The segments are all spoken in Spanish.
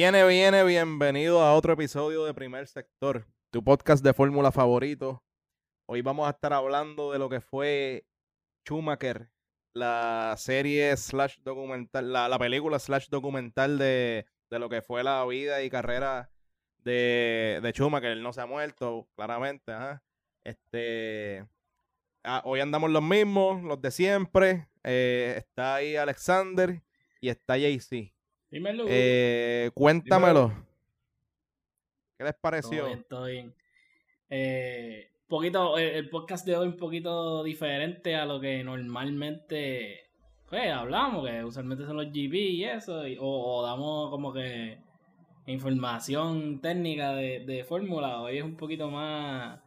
Viene, viene, bienvenido a otro episodio de Primer Sector, tu podcast de fórmula favorito. Hoy vamos a estar hablando de lo que fue Schumacher, la serie slash documental, la, película slash documental de, lo que fue la vida y carrera de, de Schumacher. Él no se ha muerto, claramente. Este, ah, hoy andamos los mismos, los de siempre. Eh, está ahí Alexander y está JC. Dímelo. Eh, cuéntamelo. ¿Qué les pareció? Todo bien, eh, poquito, el, podcast de hoy un poquito diferente a lo que normalmente pues, hablamos, que usualmente son los GB y eso, o, damos como que información técnica de, de fórmula. Hoy es un poquito más,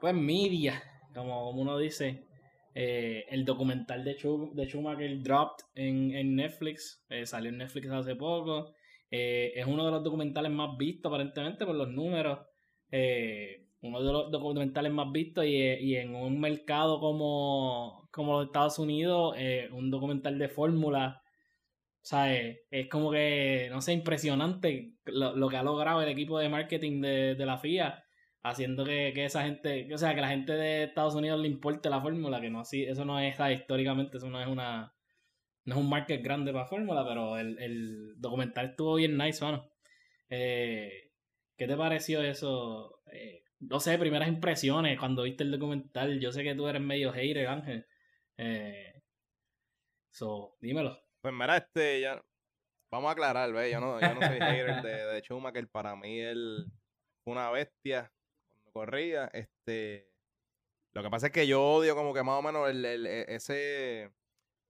pues, media, como uno dice. Eh, el documental de, de Schumacher dropped en, en Netflix, eh, salió en Netflix hace poco. Eh, es uno de los documentales más vistos aparentemente por los números. uno de los documentales más vistos y, en un mercado como, como los Estados Unidos, un documental de fórmula. O sea, es como que, no sé, impresionante lo, lo, que ha logrado el equipo de marketing de, de la FIA haciendo que, que, esa gente, o sea, que la gente de Estados Unidos le importe la fórmula, que no así, eso no es históricamente, eso no es una no es un market grande para fórmula, pero el, el, documental estuvo bien nice, mano. Eh, ¿Qué te pareció eso? Eh, no sé, primeras impresiones cuando viste el documental. Yo sé que tú eres medio hater, Ángel. Eh, so, dímelo. Pues mira, este, ya, vamos a aclarar, ¿ves? Yo no, yo no soy hater de, de Schumacher. Para mí él una bestia corría. Este, lo que pasa es que yo odio como que más o menos el, e, ese,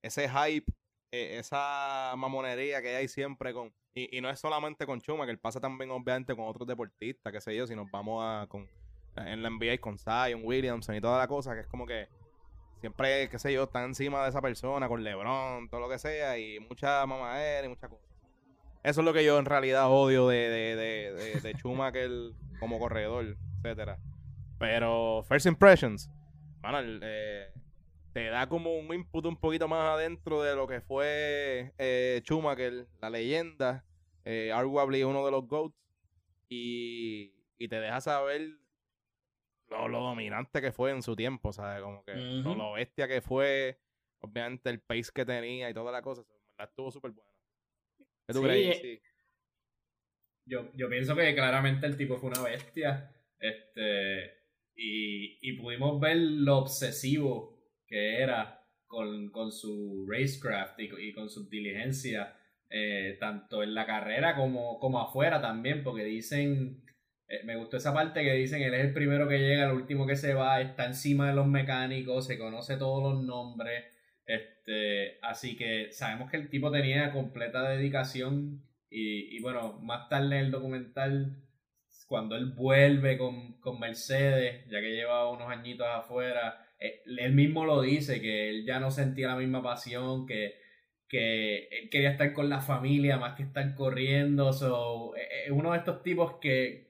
ese hype, e, esa mamonería que hay siempre con... Y, no es solamente con Chuma, que pasa también obviamente con otros deportistas, qué sé yo, si nos vamos a... Con, en la NBA con Zion, Williamson y toda la cosa, que es como que siempre, qué sé yo, está encima de esa persona, con LeBron, todo lo que sea, y mucha mamadera y muchas cosas. Eso es lo que yo en realidad odio de, de, de, de, Schumacher como corredor etcétera. Pero First Impressions, bueno, eh, te da como un input un poquito más adentro de lo que fue eh, Schumacher, la leyenda, eh, arguably uno de los GOATs, y, te deja saber lo, dominante que fue en su tiempo, ¿sabes? Como que lo, bestia que fue, obviamente el pace que tenía y toda la cosa, estuvo súper bueno. ¿Qué tú crees? Sí. Yo, yo pienso que claramente el tipo fue una bestia. Este, y, pudimos ver lo obsesivo que era con, su racecraft y, con su diligencia, eh, tanto en la carrera como, como afuera también, porque dicen, eh, me gustó esa parte que dicen, él es el primero que llega, el último que se va, está encima de los mecánicos, se conoce todos los nombres, este, así que sabemos que el tipo tenía completa dedicación y, y bueno, más tarde en el documental cuando él vuelve con, Mercedes, ya que lleva unos añitos afuera, eh, él mismo lo dice, que él ya no sentía la misma pasión, que, que él quería estar con la familia más que estar corriendo. So, es eh, eh, uno de estos tipos que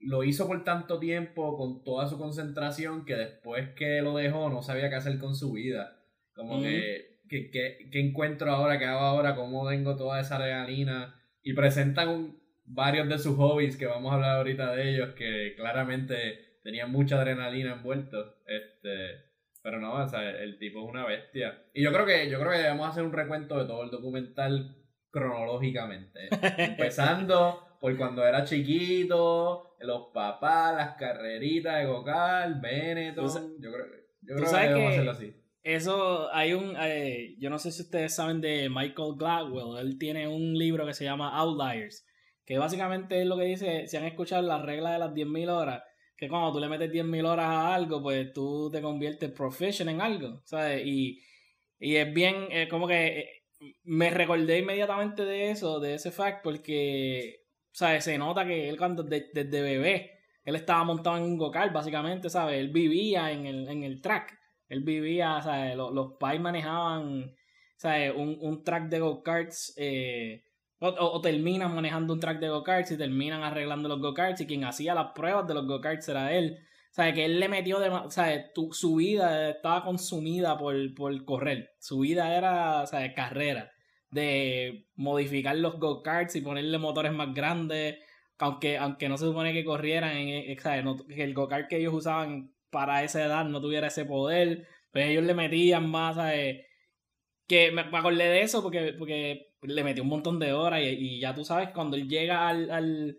lo hizo por tanto tiempo, con toda su concentración, que después que lo dejó no sabía qué hacer con su vida. Como que, que, que, encuentro ahora, que hago ahora, cómo tengo toda esa adrenalina. Y presentan un, varios de sus hobbies, que vamos a hablar ahorita de ellos, que claramente tenían mucha adrenalina envuelto. Este, pero no, o sea, el tipo es una bestia. Y yo creo que, yo creo que debemos hacer un recuento de todo el documental cronológicamente. Empezando por cuando era chiquito, los papás, las carreritas de Gocal, Benetton. Yo creo, yo creo que debemos hacerlo así. Eso, hay un, eh, yo no sé si ustedes saben de Michael Gladwell, él tiene un libro que se llama Outliers, que básicamente es lo que dice, si han escuchado la regla de las 10.000 horas, que cuando tú le metes 10.000 horas a algo, pues tú te conviertes professional en algo, ¿sabes? Y, y es bien, como que eh, me recordé inmediatamente de eso, de ese fact, porque, ¿sabes? Se nota que él cuando desde bebé, él estaba montado en un go-kart, básicamente, ¿sabes? Él vivía en el, en el track, él vivía, ¿sabes? Los, los pais manejaban, ¿sabes? Un, un track de go-karts, eh, o, terminan manejando un track de go-karts y terminan arreglando los go-karts y quien hacía las pruebas de los go-karts era él. O sea, que él le metió de... O sea, su vida estaba consumida por, por correr. Su vida era, o sea, carrera. de modificar los go-karts y ponerle motores más grandes, aunque, aunque no se supone que corrieran, eh, que el go-kart que ellos usaban para esa edad no tuviera ese poder, pues ellos le metían más, que me, acordé de eso porque, porque le metió un montón de horas y, ya tú sabes, cuando él llega al, al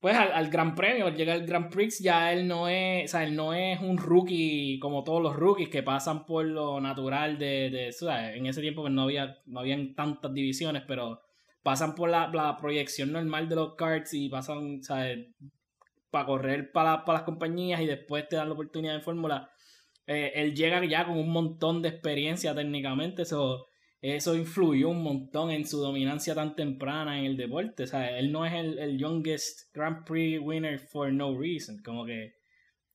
pues al, Gran Premio, llega al Grand Prix, ya él no es, o sea, él no es un rookie como todos los rookies que pasan por lo natural de, de en ese tiempo pues no había, no habían tantas divisiones, pero pasan por la, proyección normal de los cards y pasan, ¿sabes? Para correr para, para, las compañías y después te dan la oportunidad de fórmula. Eh, él llega ya con un montón de experiencia técnicamente, eso eso influyó un montón en su dominancia tan temprana en el deporte. O sea, él no es el, el youngest Grand Prix winner for no reason. Como que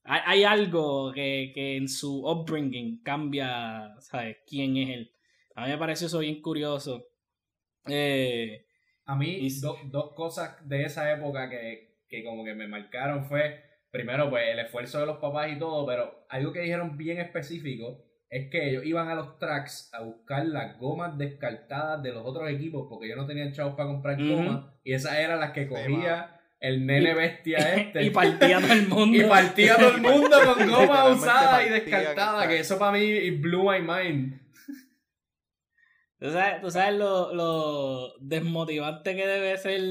hay, hay algo que, que, en su upbringing cambia, ¿sabes? ¿Quién es él? A mí me parece eso bien curioso. Eh, a mí, dos cosas de esa época que, que como que me marcaron fue, primero, pues el esfuerzo de los papás y todo, pero algo que dijeron bien específico es que ellos iban a los tracks a buscar las gomas descartadas de los otros equipos porque ellos no tenían chavos para comprar gomas y esas eran las que cogía el nene bestia este. y partía todo el mundo. y partía todo el mundo con gomas usadas y descartadas, que eso para mí blew my mind. Tú sabes, tú sabes lo, lo, desmotivante que debe ser,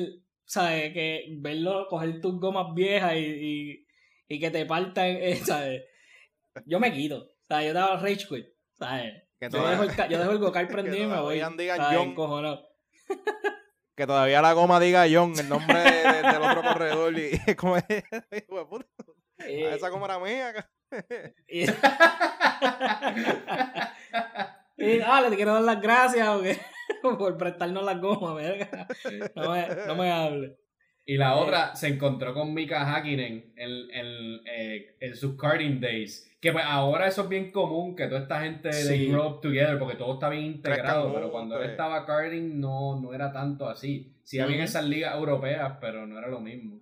¿sabes? Que verlo coger tus gomas viejas y, y, que te partan, ¿sabes? Yo me quito sea, yo daba rage quit. ¿sabes? Yo, dejo el, yo dejo el go prendido y me voy. John. Que todavía la goma diga John, el nombre del otro corredor. Y, como es, eh, esa goma era mía. y, y ah, le quiero dar las gracias por prestarnos las gomas. No me, no me hable. Y la eh, otra se encontró con Mika Hakkinen en, en, eh, en, sus karting days. Que pues ahora eso es bien común, que toda esta gente de grow up together, porque todo está bien integrado. Pero cuando él estaba karting no, no era tanto así. Sí había esas ligas europeas, pero no era lo mismo.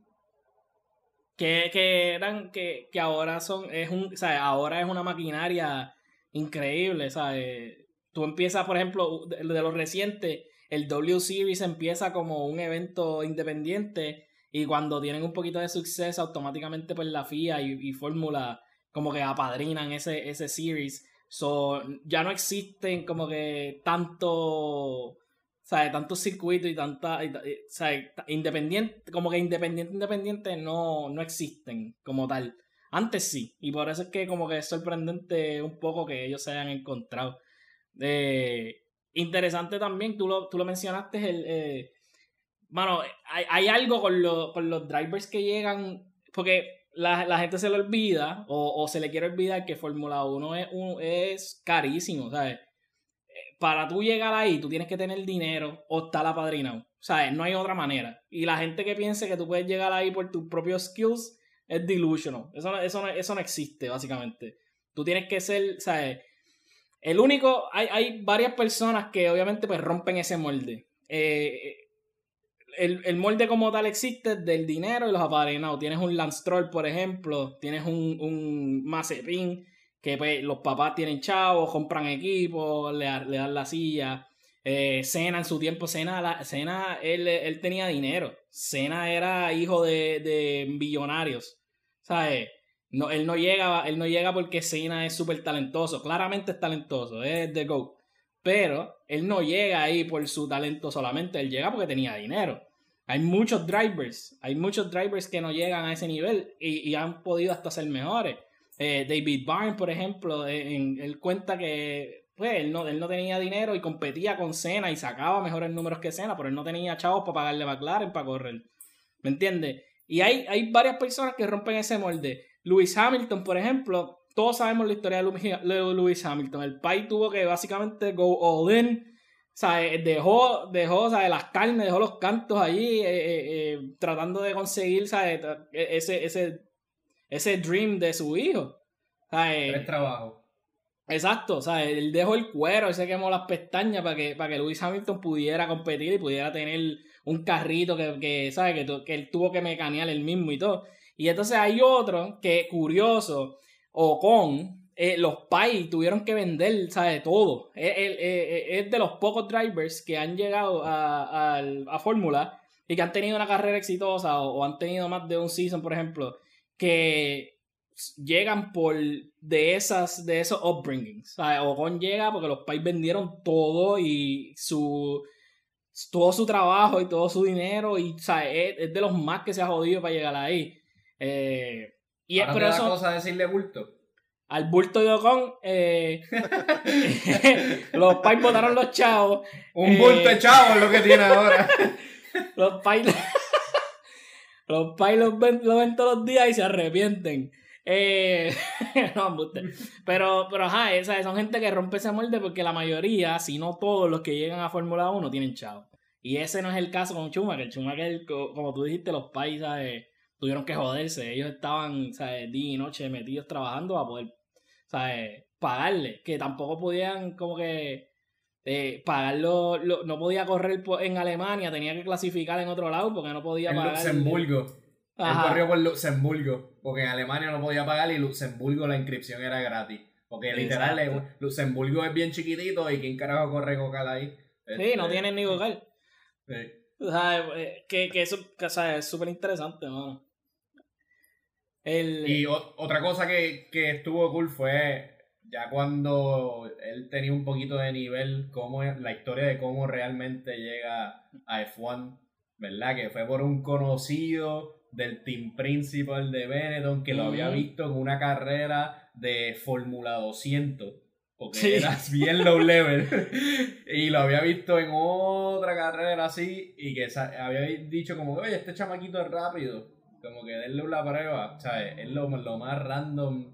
Que, que eran, que, que ahora son, es un, o sea, ahora es una maquinaria increíble, ¿sabes? Tú empiezas, por ejemplo, de, de los recientes el W Series empieza como un evento independiente y cuando tienen un poquito de suceso automáticamente pues la FIA y, Fórmula como que apadrinan ese, ese series. So, ya no existen como que tanto, ¿sabes? Tantos circuitos y tanta, ¿sabes? Independiente, como que independiente, independiente no, no existen como tal. Antes sí, y por eso es que como que es sorprendente un poco que ellos se hayan encontrado. Eh, Interesante también, tú lo, tú lo mencionaste, el... Eh, hay, hay algo con, con, los drivers que llegan, porque la, la gente se le olvida o, o, se le quiere olvidar que Fórmula 1 es, un, es carísimo, ¿sabes? Para tú llegar ahí, tú tienes que tener dinero o estar apadrinado, ¿sabes? No hay otra manera. Y la gente que piense que tú puedes llegar ahí por tus propios skills es delusional. Eso, eso, eso no existe, básicamente. Tú tienes que ser, ¿sabes? El único, hay, hay varias personas que obviamente pues rompen ese molde. Eh, el, el, molde como tal existe del dinero y los apadrinados. Tienes un Lance Troll, por ejemplo, tienes un, un Mazepin, que pues, los papás tienen chavos, compran equipos, le, dan la silla. Eh, Cena en su tiempo, Cena, la, él, él, tenía dinero. Cena era hijo de, de billonarios. ¿Sabes? No, él no llega, él no llega porque Cena es súper talentoso. Claramente es talentoso, es de GO. Pero él no llega ahí por su talento solamente, él llega porque tenía dinero. Hay muchos drivers, hay muchos drivers que no llegan a ese nivel y, han podido hasta ser mejores. Eh, David Byrne, por ejemplo, eh, él cuenta que pues, él, no, él no tenía dinero y competía con Cena y sacaba mejores números que Cena, pero él no tenía chavos para pagarle a McLaren para correr. ¿Me entiendes? Y hay, hay varias personas que rompen ese molde. Lewis Hamilton, por ejemplo, todos sabemos la historia de Lewis Hamilton. El pai tuvo que básicamente go all in. O sea, eh, dejó, dejó las carnes, dejó los cantos allí, eh, eh, tratando de conseguir ese, ese, ese dream de su hijo. El trabajo. Exacto, o sea, él dejó el cuero, él se quemó las pestañas para que, para que Lewis Hamilton pudiera competir y pudiera tener un carrito que, que, que, que él tuvo que mecanear él mismo y todo. Y entonces hay otro que, curioso, Ocon, eh, los PAI tuvieron que vender, ¿sabes? Todo. Es, de los pocos drivers que han llegado a, a, Fórmula y que han tenido una carrera exitosa o, han tenido más de un season, por ejemplo, que llegan por de esas de esos upbringings. ¿sabes? Ocon llega porque los PAI vendieron todo y su todo su trabajo y todo su dinero y. Es, de los más que se ha jodido para llegar ahí. Eh, y es por eso cosa decirle bulto al bulto de Ocon, eh, los pais botaron los chavos. Un bulto de eh, chavos es lo que tiene ahora. los pais los, pais los ven, todos los días y se arrepienten. Eh, no, pero, pero ajá, son gente que rompe ese molde porque la mayoría, si no todos los que llegan a Fórmula 1 tienen chavos. Y ese no es el caso con Schumacher. Schumacher, como tú dijiste, los pais tuvieron que joderse. Ellos estaban ¿sabes? día y noche metidos trabajando a poder ¿sabes? Pagarle, que tampoco podían como que eh, pagarlo, no podía correr en Alemania, tenía que clasificar en otro lado porque no podía pagar. En Luxemburgo. Él corrió por Luxemburgo, porque en Alemania no podía pagar y Luxemburgo la inscripción era gratis. Porque literal, Luxemburgo es bien chiquitito y ¿quién carajo corre Cocal ahí? Sí, no tienen ni Cocal. Sí. O sea, eh, que, que eso es súper interesante, mano. Y otra cosa que, estuvo cool fue ya cuando él tenía un poquito de nivel, cómo, la historia de cómo realmente llega a F1, ¿verdad? Que fue por un conocido del team principal de Benetton que lo había visto en una carrera de Fórmula 200 porque era bien low level. Y lo había visto en otra carrera así y que había dicho como oye este chamaquito es rápido como que denle una prueba, ¿sabes? Es lo, lo más random,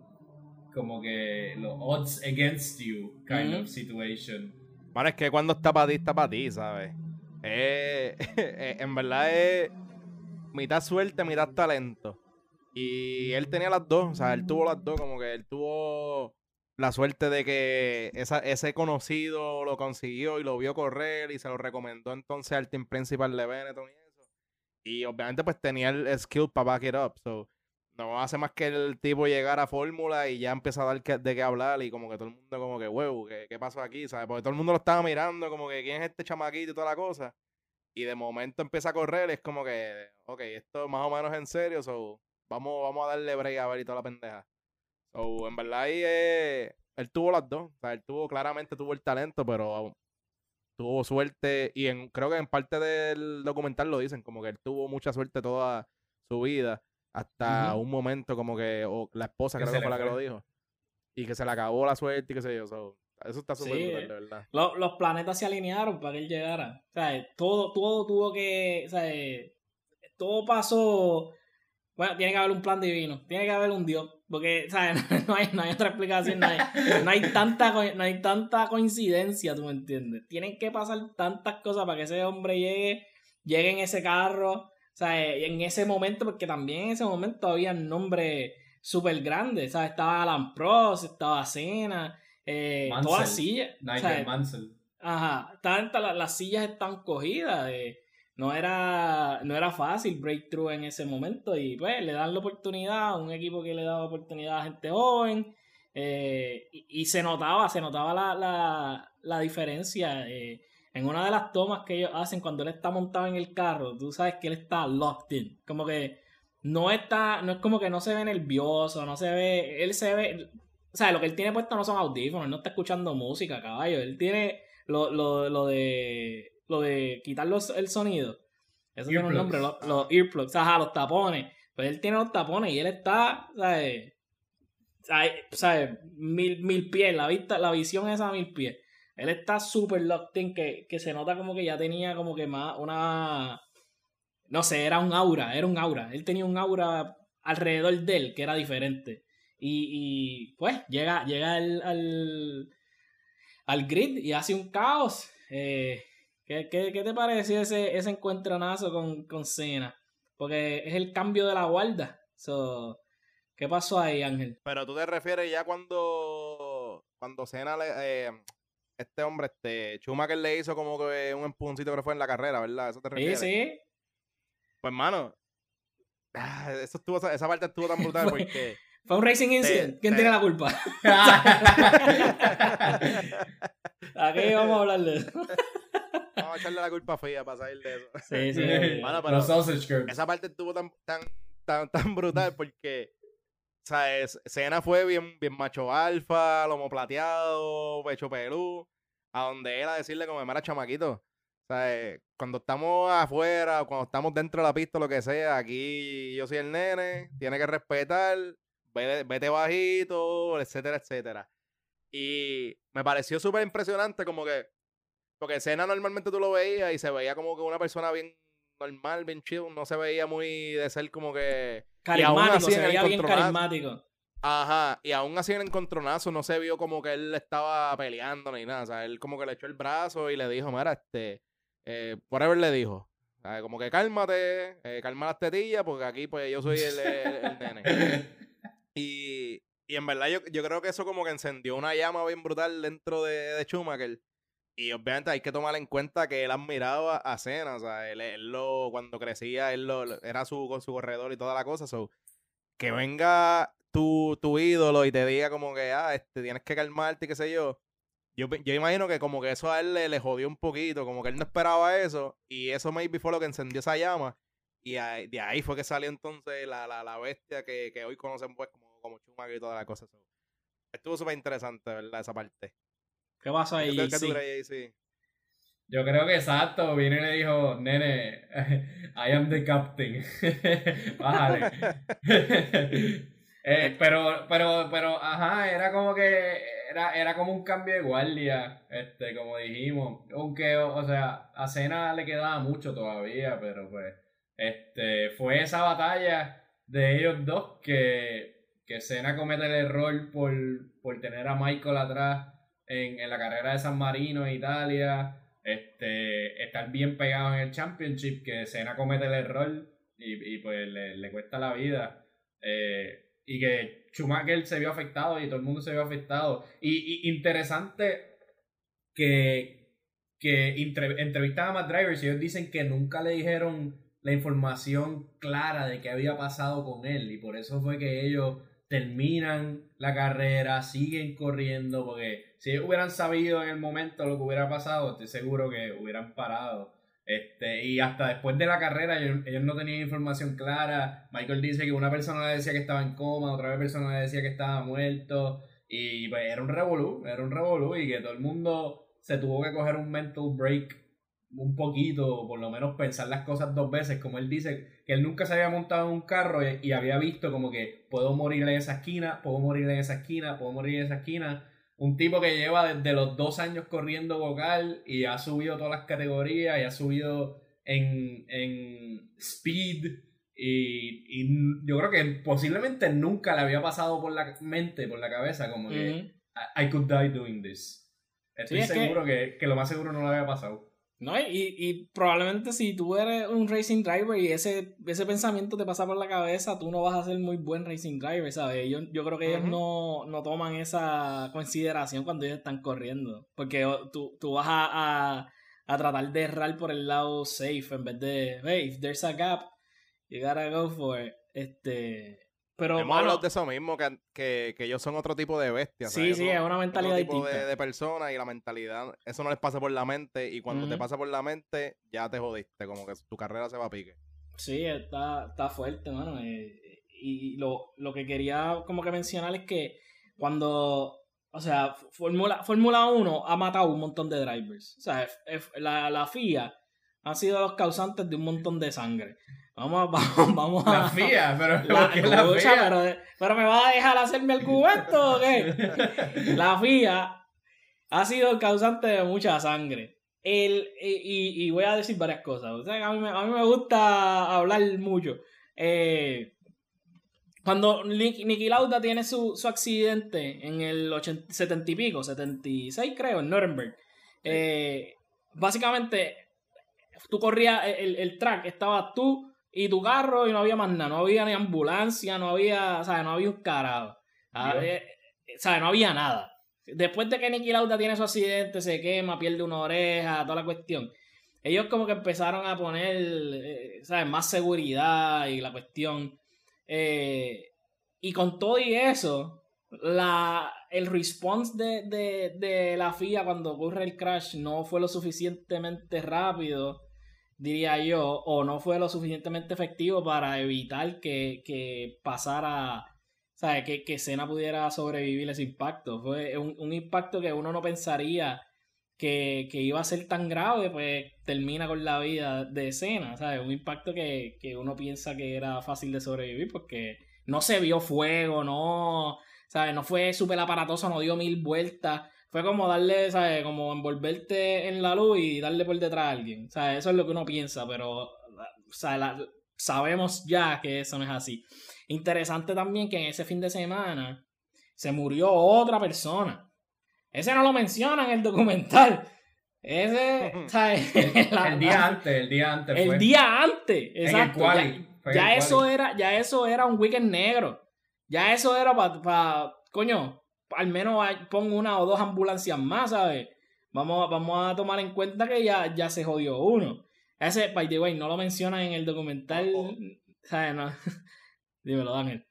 como que los odds against you kind of situation. Bueno, es que cuando está para ti, está para ti, ¿sabes? Eh, en verdad es mitad suerte, mitad talento. Y él tenía las dos, o sea, él tuvo las dos, como que él tuvo la suerte de que esa, ese conocido lo consiguió y lo vio correr y se lo recomendó entonces al team principal de Benetton y obviamente pues tenía el skill para back it up. So, no hace más que el tipo llegar a fórmula y ya empieza a dar de qué hablar y como que todo el mundo como que, huevo, ¿qué, ¿qué, pasó aquí? ¿Sabes? Porque todo el mundo lo estaba mirando como que quién es este chamaquito y toda la cosa. Y de momento empieza a correr, es como que, ok, esto más o menos en serio, so, vamos, vamos a darle break a ver y toda la pendeja. So, en verdad ahí eh, él tuvo las dos. O sea, él tuvo, claramente tuvo el talento, pero tuvo suerte y en, creo que en parte del documental lo dicen, como que él tuvo mucha suerte toda su vida hasta un momento como que, o la esposa creo que fue la que lo dijo, y que se le acabó la suerte y qué sé yo. eso está súper sí, de verdad. los planetas se alinearon para que él llegara. O sea, todo, todo tuvo que, o sea, todo pasó bueno, tiene que haber un plan divino, tiene que haber un Dios, porque ¿sabes? No, hay, no hay otra explicación, no hay, no hay, tanta, no hay tanta coincidencia, tú me entiendes. Tienen que pasar tantas cosas para que ese hombre llegue, llegue en ese carro, o sea, en ese momento, porque también en ese momento había nombres súper grandes, ¿sabes? Estaba Alan Prost, estaba Cena, eh, todas las sillas. Nigel Mansell. Ajá, las, las sillas están cogidas. Eh, no era, no era fácil breakthrough en ese momento y pues le dan la oportunidad a un equipo que le da oportunidad a gente joven eh, y, se notaba, se notaba la, la, diferencia eh, en una de las tomas que ellos hacen cuando él está montado en el carro, tú sabes que él está locked in, como que no está, no es como que no se ve nervioso, no se ve, él se ve, o sea, lo que él tiene puesto no son audífonos, él no está escuchando música, caballo, él tiene lo, lo, lo de lo de quitar el sonido. Eso tiene un nombre, los, earplugs, ajá, los tapones. Pues él tiene los tapones y él está, ¿sabes? ¿sabes? Mil, mil pies, la vista, la visión es a mil pies. Él está súper locked in que, que se nota como que ya tenía como que más una... No sé, era un aura, era un aura. Él tenía un aura alrededor de él que era diferente. Y, y pues llega, llega al, al, al grid y hace un caos. Eh, ¿Qué, te pareció ese, ese encuentronazo con, con Cena? Porque es el cambio de la guarda. So, ¿Qué pasó ahí, Ángel? Pero tú te refieres ya cuando, cuando Cena le, eh, este hombre, este, Schumacher le hizo como que un empujoncito que fue en la carrera, ¿verdad? ¿Eso te refieres? Sí, sí. Pues, mano, ah, eso estuvo, esa parte estuvo tan brutal porque... Fue un racing incident. ¿Quién te- tiene la culpa? Aquí vamos a hablar de eso. Vamos a echarle la culpa a Fia para salir de eso. Sí, sí. Pero- Los sausage curls. Esa parte estuvo tan, tan, tan, tan brutal porque, ¿sabes? Cena fue bien, bien macho alfa, lomo plateado, pecho pelú, a donde él a decirle como, mira, chamaquito, ¿sabes? Cuando estamos afuera, o cuando estamos dentro de la pista, lo que sea, aquí yo soy el nene, tiene que respetar, vete, vete bajito, etcétera, etcétera. Y me pareció súper impresionante como que, porque Cena normalmente tú lo veías y se veía como que una persona bien normal, bien chill, no se veía muy de ser como que... Carismático, se veía bien carismático. Ajá, y aún así en el encontronazo no se vio como que él estaba peleando ni nada, o sea, él como que le echó el brazo y le dijo, mira, este, eh, whatever le dijo, o sea, como que cálmate, eh, calma las tetillas, porque aquí pues yo soy el, el- el nene. Y, y en verdad yo, yo creo que eso como que encendió una llama bien brutal dentro de, de Schumacher. Y obviamente hay que tomar en cuenta que él admiraba a Cena, o sea, él, él lo, cuando crecía, él lo, era su, con su corredor y toda la cosa, so, que venga tu, tu ídolo y te diga como que, ah, este, tienes que calmarte y qué sé yo. Yo, yo imagino que como que eso a él le, le jodió un poquito, como que él no esperaba eso, y eso maybe fue lo que encendió esa llama, y de ahí fue que salió entonces la, la, la bestia que, que hoy conocen pues como, como Schumacher y toda la cosa. So, estuvo súper interesante, ¿verdad? Esa parte. ¿Qué pasó ahí? ¿Qué, qué tú Sí. crees, sí. Yo creo que exacto, vino y le dijo, nene, I am the captain. Bájale. Eh, pero, pero, pero, ajá, era como que, era, era como un cambio de guardia, este, como dijimos. Aunque, o, o sea, a Cena le quedaba mucho todavía, pero pues, este, fue esa batalla de ellos dos que, que Cena comete el error por, por tener a Michael atrás en, en la carrera de San Marino en Italia este, estar bien pegado en el Championship, que Cena comete el error y, y pues le, le cuesta la vida. Eh, y que Schumacher se vio afectado y todo el mundo se vio afectado. Y, y interesante que, que entre- entrevistan a Matt Drivers y ellos dicen que nunca le dijeron la información clara de qué había pasado con él. Y por eso fue que ellos terminan la carrera, siguen corriendo, porque si hubieran sabido en el momento lo que hubiera pasado, estoy seguro que hubieran parado. Este, y hasta después de la carrera ellos, ellos no tenían información clara. Michael dice que una persona le decía que estaba en coma, otra persona le decía que estaba muerto. Y pues, era un revolú, era un revolú y que todo el mundo se tuvo que coger un mental break un poquito, por lo menos pensar las cosas dos veces, como él dice, que él nunca se había montado en un carro y, y había visto como que puedo morir en esa esquina, puedo morir en esa esquina, puedo morir en esa esquina. Un tipo que lleva desde los dos años corriendo vocal y ha subido todas las categorías y ha subido en, en speed y, y yo creo que posiblemente nunca le había pasado por la mente, por la cabeza, como que. I, I could die doing this. Estoy Sí, es que- seguro que... Que, lo más seguro no le había pasado. No, y, y probablemente si tú eres un racing driver y ese, ese pensamiento te pasa por la cabeza, tú no vas a ser muy buen racing driver, ¿sabes? Yo, yo creo que ellos no, no toman esa consideración cuando ellos están corriendo. Porque tú, tú vas a, a, a tratar de errar por el lado safe en vez de, hey, if there's a gap, you gotta go for it. Este, pero, Hemos mano, hablado de eso mismo, que, que, que ellos son otro tipo de bestias. Sí, sí, es una mentalidad otro tipo de, de personas y la mentalidad, eso no les pasa por la mente y cuando te pasa por la mente ya te jodiste, como que tu carrera se va a pique. Sí, está, está fuerte, mano. eh, y lo, lo que quería como que mencionar es que cuando, o sea, Fórmula Fórmula 1 ha matado un montón de drivers. O sea, F- F- la, la FIA ha sido los causantes de un montón de sangre. Vamos, a- vamos, vamos a... La FIA, pero La, ¿por qué la escucha, FIA? pero, pero me va a dejar hacerme el cubierto o qué? La FIA ha sido el causante de mucha sangre. El, y, voy a decir varias cosas. O sea, a, mí, me- a mí me gusta hablar mucho. Eh, cuando Nick- Niki Lauda tiene su, su accidente en el 80, 70 y pico, 76 creo, en Nuremberg. eh, básicamente, tú corrías el, el track, estabas tú y tu carro y no había más nada. No había ni ambulancia, no había, o sea, no había un carajo. Ah, Dios. eh, o sea, no había nada. Después de que Nicky Lauda tiene su accidente, se quema, pierde una oreja, toda la cuestión. Ellos como que empezaron a poner, eh, ¿sabes? Más seguridad y la cuestión. Eh, y con todo y eso, la, el response de, de, de la FIA cuando ocurre el crash no fue lo suficientemente rápido, diría yo, o no fue lo suficientemente efectivo para evitar que, que pasara, ¿sabes? Que, que Senna pudiera sobrevivir ese impacto. Fue un, un impacto que uno no pensaría que, que, iba a ser tan grave, pues termina con la vida de Senna, ¿sabes? Un impacto que, que uno piensa que era fácil de sobrevivir porque no se vio fuego, no ¿sabes? No fue súper aparatoso, no dio mil vueltas. Fue como darle, ¿sabes? Como envolverte en la luz y darle por detrás a alguien. ¿Sabes? Eso es lo que uno piensa, pero sabemos ya que eso no es así. Interesante también que en ese fin de semana se murió otra persona. Ese no lo menciona en el documental. Ese, ¿sabes? el, día antes, el día antes. El día antes, exacto. ya, eso era, ya eso era un weekend negro. Ya eso era para, coño, al menos pongo una o dos ambulancias más, ¿sabes? Vamos, vamos a tomar en cuenta que ya, ya se jodió uno. Ese, by the way, no lo mencionan en el documental, ¿sabes? No. Dímelo, Daniel.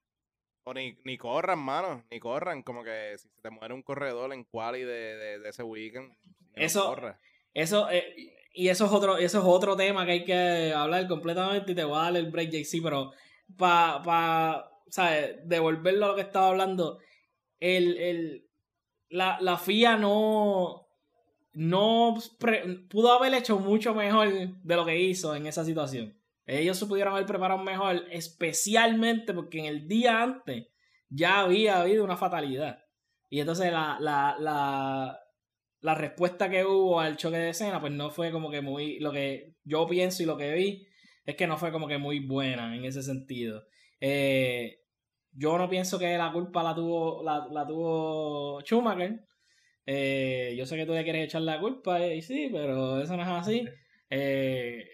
O ni, ni corran, mano, ni corran. Como que si se te muere un corredor en quali de, de, de ese weekend, eso, eso, eh, y eso es otro, eso es otro tema que hay que hablar completamente y te voy a dar el break, JC, pero para pa, ¿sabes? Devolverlo a lo que estaba hablando. El, el, la, la FIA no, no pudo haber hecho mucho mejor de lo que hizo en esa situación. Ellos se pudieron haber preparado mejor, especialmente porque en el día antes ya había habido una fatalidad. Y entonces la, la, la, la respuesta que hubo al choque de escena, pues no fue como que muy. Lo que yo pienso y lo que vi es que no fue como que muy buena en ese sentido. Eh, yo no pienso que la culpa la tuvo, la, tuvo Schumacher. Eh, yo sé que tú le quieres echar la culpa, y sí, pero eso no es así. Eh,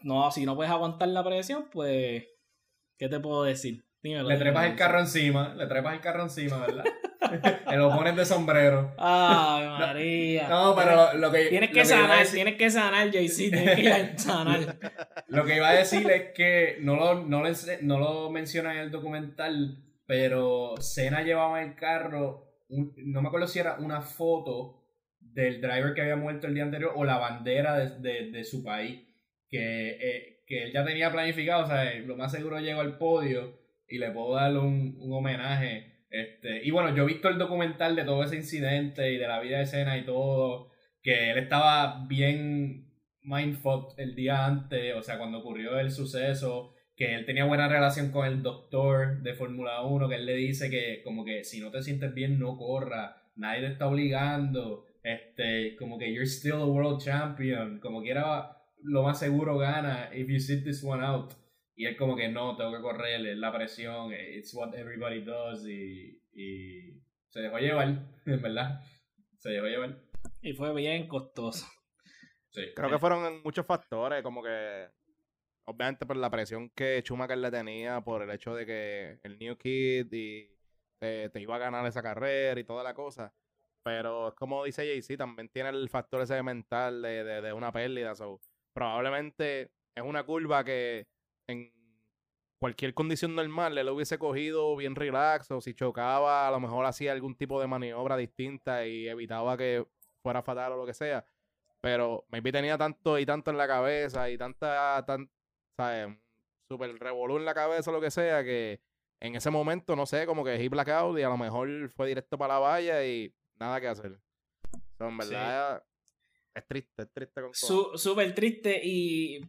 no, si no puedes aguantar la presión, pues, ¿qué te puedo decir? le trepas el carro encima, le trepas el carro encima, ¿verdad? Te lo pones de sombrero. Ay, María. No, pero lo, que. Tienes que sanar, tienes que sanar, JC. Tienes que sanar. Lo que iba a decir es que no lo, no, no lo menciona en el documental, pero Cena llevaba en el carro, no me acuerdo si era una foto del driver que había muerto el día anterior o la bandera de, de, su país, que, eh, que él ya tenía planificado, o sea, lo más seguro llego al podio y le puedo dar un, un homenaje este, y bueno, yo he visto el documental de todo ese incidente y de la vida de escena y todo, que él estaba bien mindfucked el día antes, o sea, cuando ocurrió el suceso, que él tenía buena relación con el doctor de Fórmula 1, que él le dice que como que si no te sientes bien no corra, nadie te está obligando, este, como que you're still a world champion, como quiera lo más seguro gana if you sit this one out. Y él como que no, tengo que correr, es la presión, it's what everybody does y, y se dejó llevar, en verdad. Se dejó llevar. Y fue bien costoso. Sí. Creo que fueron muchos factores, como que obviamente por la presión que Schumacher le tenía por el hecho de que el New Kid y te, iba a ganar esa carrera y toda la cosa. Pero es como dice Jay-Z, también tiene el factor ese mental de, de, de una pérdida. So, probablemente es una curva que en cualquier condición normal le lo hubiese cogido bien relax o si chocaba a lo mejor hacía algún tipo de maniobra distinta y evitaba que fuera fatal o lo que sea. Pero maybe tenía tanto y tanto en la cabeza y tanta, tan, ¿sabes? Super revolú en la cabeza o lo que sea que en ese momento, no sé, como que he blackout y a lo mejor fue directo para la valla y nada que hacer. en verdad, es triste, es triste con Súper triste y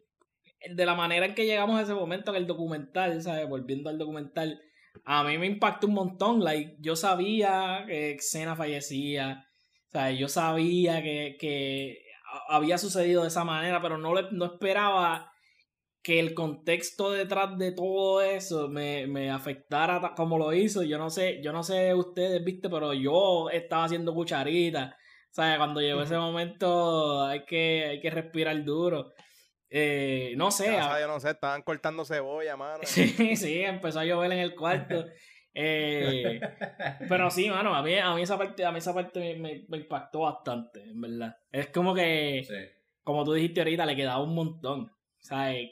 de la manera en que llegamos a ese momento en el documental, ¿sabes? Volviendo al documental, a mí me impactó un montón. Like, yo sabía que Xena fallecía, ¿sabes? Yo sabía que, que había sucedido de esa manera, pero no, no esperaba que el contexto detrás de todo eso me, me, afectara como lo hizo. Yo no sé, yo no sé ustedes, viste, pero yo estaba haciendo cucharita. ¿Sabes? Cuando llegó ese momento hay que, hay que respirar duro. Eh, no sé. yo no sé, estaban cortando cebolla, mano. Sí, sí, empezó a llover en el cuarto. Eh, pero sí, mano, a mí, a mí esa parte, a mí esa parte me, me, impactó bastante, en verdad. Es como que, como tú dijiste ahorita, le quedaba un montón. ¿Sabes?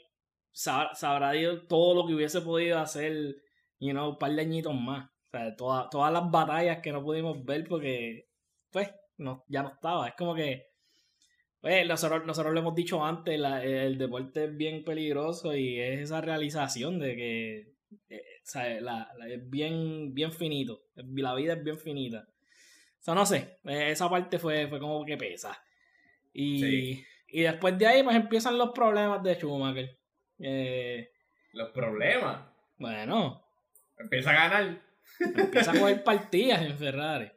Sabrá Dios todo lo que hubiese podido hacer you know, un par de añitos más. O sea, todas las batallas que no pudimos ver porque, pues, no, ya no estaba. Es como que, pues, nosotros, nosotros lo hemos dicho antes, el deporte es bien peligroso y es esa realización de que, eh, la, es bien, bien finito. La vida es bien finita. O sea, no sé, eh, esa parte fue, fue como que pesa. Y, y después de ahí, pues empiezan los problemas de Schumacher. Eh, los problemas. Bueno. Empieza a ganar. Empieza a coger partidas en Ferrari.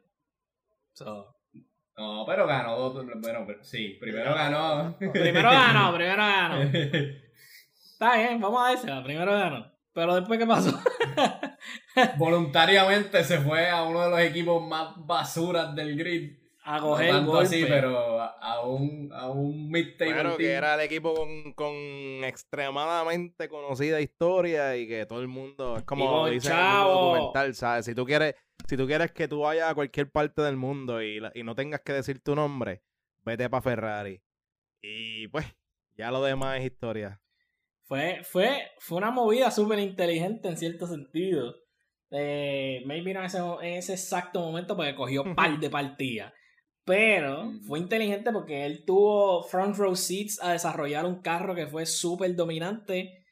No, pero ganó dos. Bueno, sí, primero ganó. Primero ganó, primero ganó. Está bien, vamos a decirlo, primero ganó. Pero después, ¿qué pasó? Voluntariamente se fue a uno de los equipos más basuras del grid a coger no así, pero a un, a un mid-table que era el equipo con, extremadamente conocida historia y que todo el mundo es como dice documental, ¿sabes? Si tú quieres, si tú quieres que tú vayas a cualquier parte del mundo y, y no tengas que decir tu nombre, vete para Ferrari. Y pues, ya lo demás es historia. Fue, fue, fue una movida súper inteligente en cierto sentido. Eh, maybe en ese, en ese exacto momento porque cogió un par de partidas. Pero fue inteligente porque él tuvo front row seats a desarrollar un carro que fue súper dominante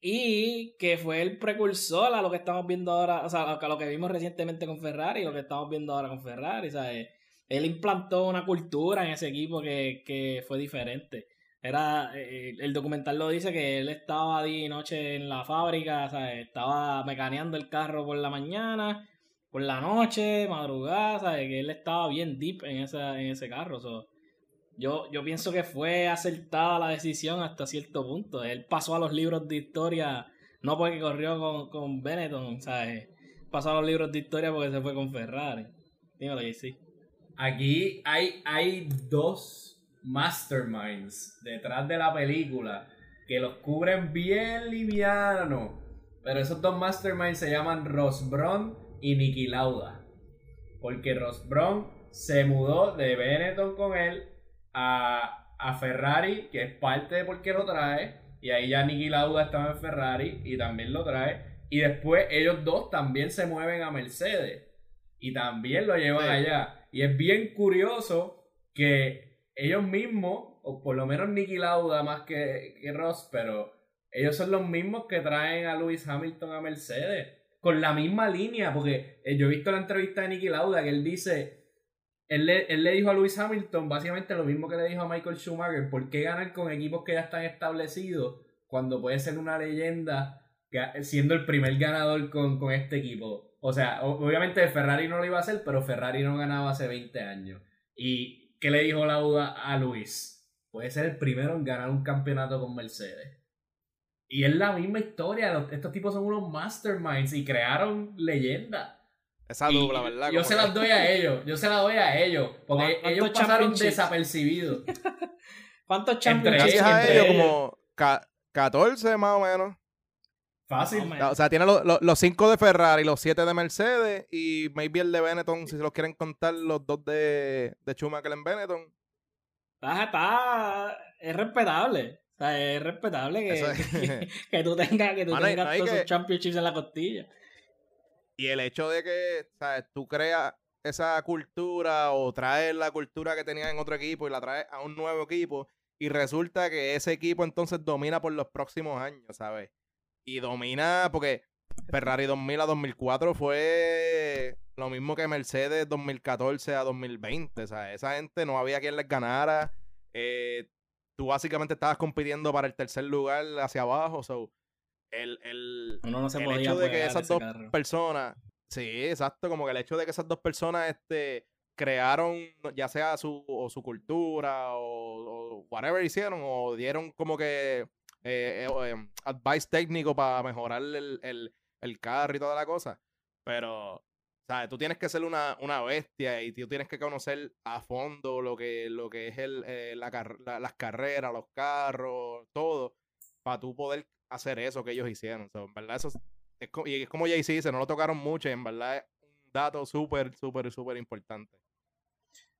y que fue el precursor a lo que estamos viendo ahora, o sea, a lo que vimos recientemente con Ferrari y lo que estamos viendo ahora con Ferrari, ¿sabes? Él implantó una cultura en ese equipo que, fue diferente. Era, eh, el documental lo dice que él estaba día y noche en la fábrica, ¿sabes? Estaba mecaneando el carro por la mañana por la noche, madrugada, ¿sabes? Que él estaba bien deep en, en ese carro. yo, yo pienso que fue acertada la decisión hasta cierto punto. Él pasó a los libros de historia, no porque corrió con, con Benetton, ¿sabes? Pasó a los libros de historia porque se fue con Ferrari. Dímelo, sí. Aquí hay, hay dos masterminds detrás de la película que los cubren bien liviano. Pero esos dos masterminds se llaman Ross Brown y Nicky Lauda. Porque Ross Brown se mudó de Benetton con él a, a Ferrari, que es parte de por qué lo trae. Y ahí ya Nicky Lauda estaba en Ferrari y también lo trae. Y después ellos dos también se mueven a Mercedes. Y también lo llevan allá. Y es bien curioso que ellos mismos, o por lo menos Nicky Lauda más que, que Ross, pero ellos son los mismos que traen a Lewis Hamilton a Mercedes con la misma línea, porque eh, yo he visto la entrevista de Nicky Lauda que él dice, él le, él le dijo a Lewis Hamilton básicamente lo mismo que le dijo a Michael Schumacher, ¿por qué ganar con equipos que ya están establecidos cuando puede ser una leyenda siendo el primer ganador con, con este equipo? O sea, obviamente Ferrari no lo iba a hacer, pero Ferrari no ganaba hace 20 años. ¿Y qué le dijo Lauda a Luis? Puede ser el primero en ganar un campeonato con Mercedes. Y es la misma historia. Estos tipos son unos masterminds y crearon leyenda. Esa dupla, ¿verdad? Yo se las doy a ellos. Yo se las doy a ellos. Porque ellos pasaron desapercibidos. ¿Cuántos champions a ellos? Como 14 más o menos. Fácil. o sea, tiene los 5 de Ferrari, los 7 de Mercedes y maybe el de Benetton, si se los quieren contar, los dos de, de Schumacher en Benetton. Está, está, es respetable es respetable que, que, tú tengas, que tú tengas todos esos championships en la costilla. Y el hecho de que ¿sabes? tú creas esa cultura o traes la cultura que tenías en otro equipo y la traes a un nuevo equipo y resulta que ese equipo entonces domina por los próximos años, ¿sabes? Y domina porque Ferrari 2000 a 2004 fue lo mismo que Mercedes 2014 a 2020, sea Esa gente no había quien les ganara. Eh, tú básicamente estabas compitiendo para el tercer lugar hacia abajo. So, el, el, no se el hecho de que esas dos personas, sí, exacto, como que el hecho de que esas dos personas este, crearon ya sea su, o su cultura o, whatever hicieron o dieron como que eh, eh, em, advice técnico para mejorar el, el, el carro y toda la cosa. Pero Tú tienes que ser una, bestia y tú tienes que conocer a fondo lo que, lo que es el, eh, la, las carreras, los carros, todo, para tú poder hacer eso que ellos hicieron. en verdad, eso es, y es como Jay-Z dice, no lo tocaron mucho y en verdad es un dato súper, súper, súper importante.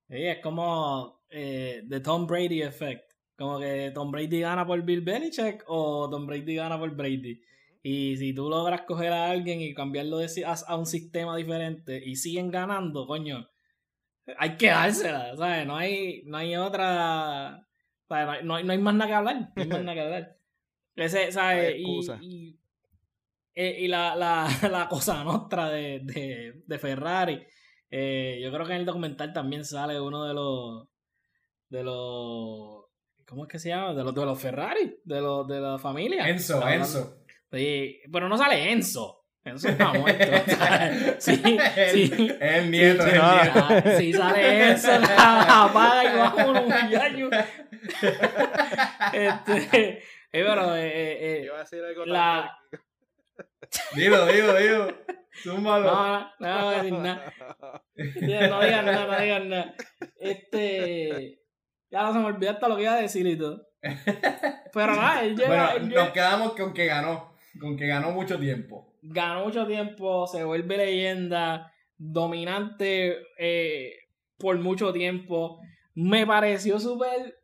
Sí, es como eh, The Tom Brady Effect. Como que Tom Brady gana por Bill Belichick o Tom Brady gana por Brady. Y si tú logras coger a alguien y cambiarlo de, a, a, un sistema diferente y siguen ganando, coño, hay que dársela, ¿sabes? No hay, no hay otra. ¿sabes? No, hay, no hay más nada que hablar. No hay más nada que hablar. Ese, ¿sabes? Y, y, eh, y, la, la, la cosa nuestra de, de, de Ferrari. Eh, yo creo que en el documental también sale uno de los. de los. ¿Cómo es que se llama? De los, de los Ferrari, de, los, de la familia. Enzo, Enzo. Sí, pero no sale Enzo. Enzo está muerto. sí, sí. El nieto, sí, el nieto. Sí, sale Enzo, la apaga y vámonos, muchachos. este, eh, pero, eh, eh, Yo voy a decir algo la... Dilo, dilo, dilo. Zúmbalo. No, no, no voy a decir nada. No digan nada, no digan nada. Este. Ya no se me olvidó hasta lo que iba a decir y todo. Pero nada, él llega. Bueno, nos quedamos con que ganó. Con que ganó mucho tiempo. Ganó mucho tiempo, se vuelve leyenda, dominante eh, por mucho tiempo. Me pareció súper.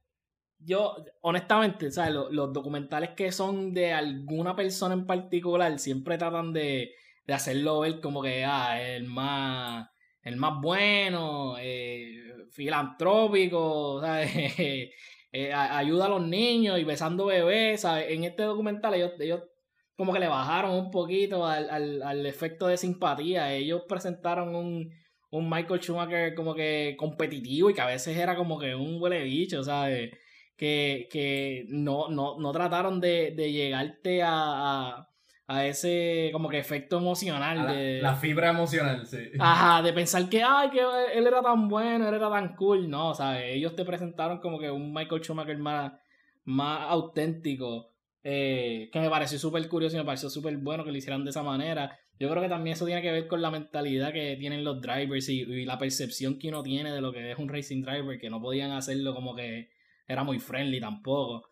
Yo, honestamente, ¿sabes? Los, documentales que son de alguna persona en particular siempre tratan de, de hacerlo ver como que ah, el más el más bueno, eh, filantrópico, ¿sabes? eh, ayuda a los niños y besando bebés, ¿sabes? En este documental ellos, ellos como que le bajaron un poquito al, al, al efecto de simpatía. Ellos presentaron un, un Michael Schumacher como que competitivo y que a veces era como que un huele bicho, ¿sabes? Que, que no, no, no trataron de, de llegarte a, a, a, ese como que efecto emocional. La, de, la, fibra emocional, sí. Ajá, de pensar que, ay, que él era tan bueno, él era tan cool. No, ¿sabes? Ellos te presentaron como que un Michael Schumacher más, más auténtico. Eh, que me pareció súper curioso y me pareció súper bueno que lo hicieran de esa manera. Yo creo que también eso tiene que ver con la mentalidad que tienen los drivers y, la percepción que uno tiene de lo que es un racing driver, que no podían hacerlo como que era muy friendly tampoco.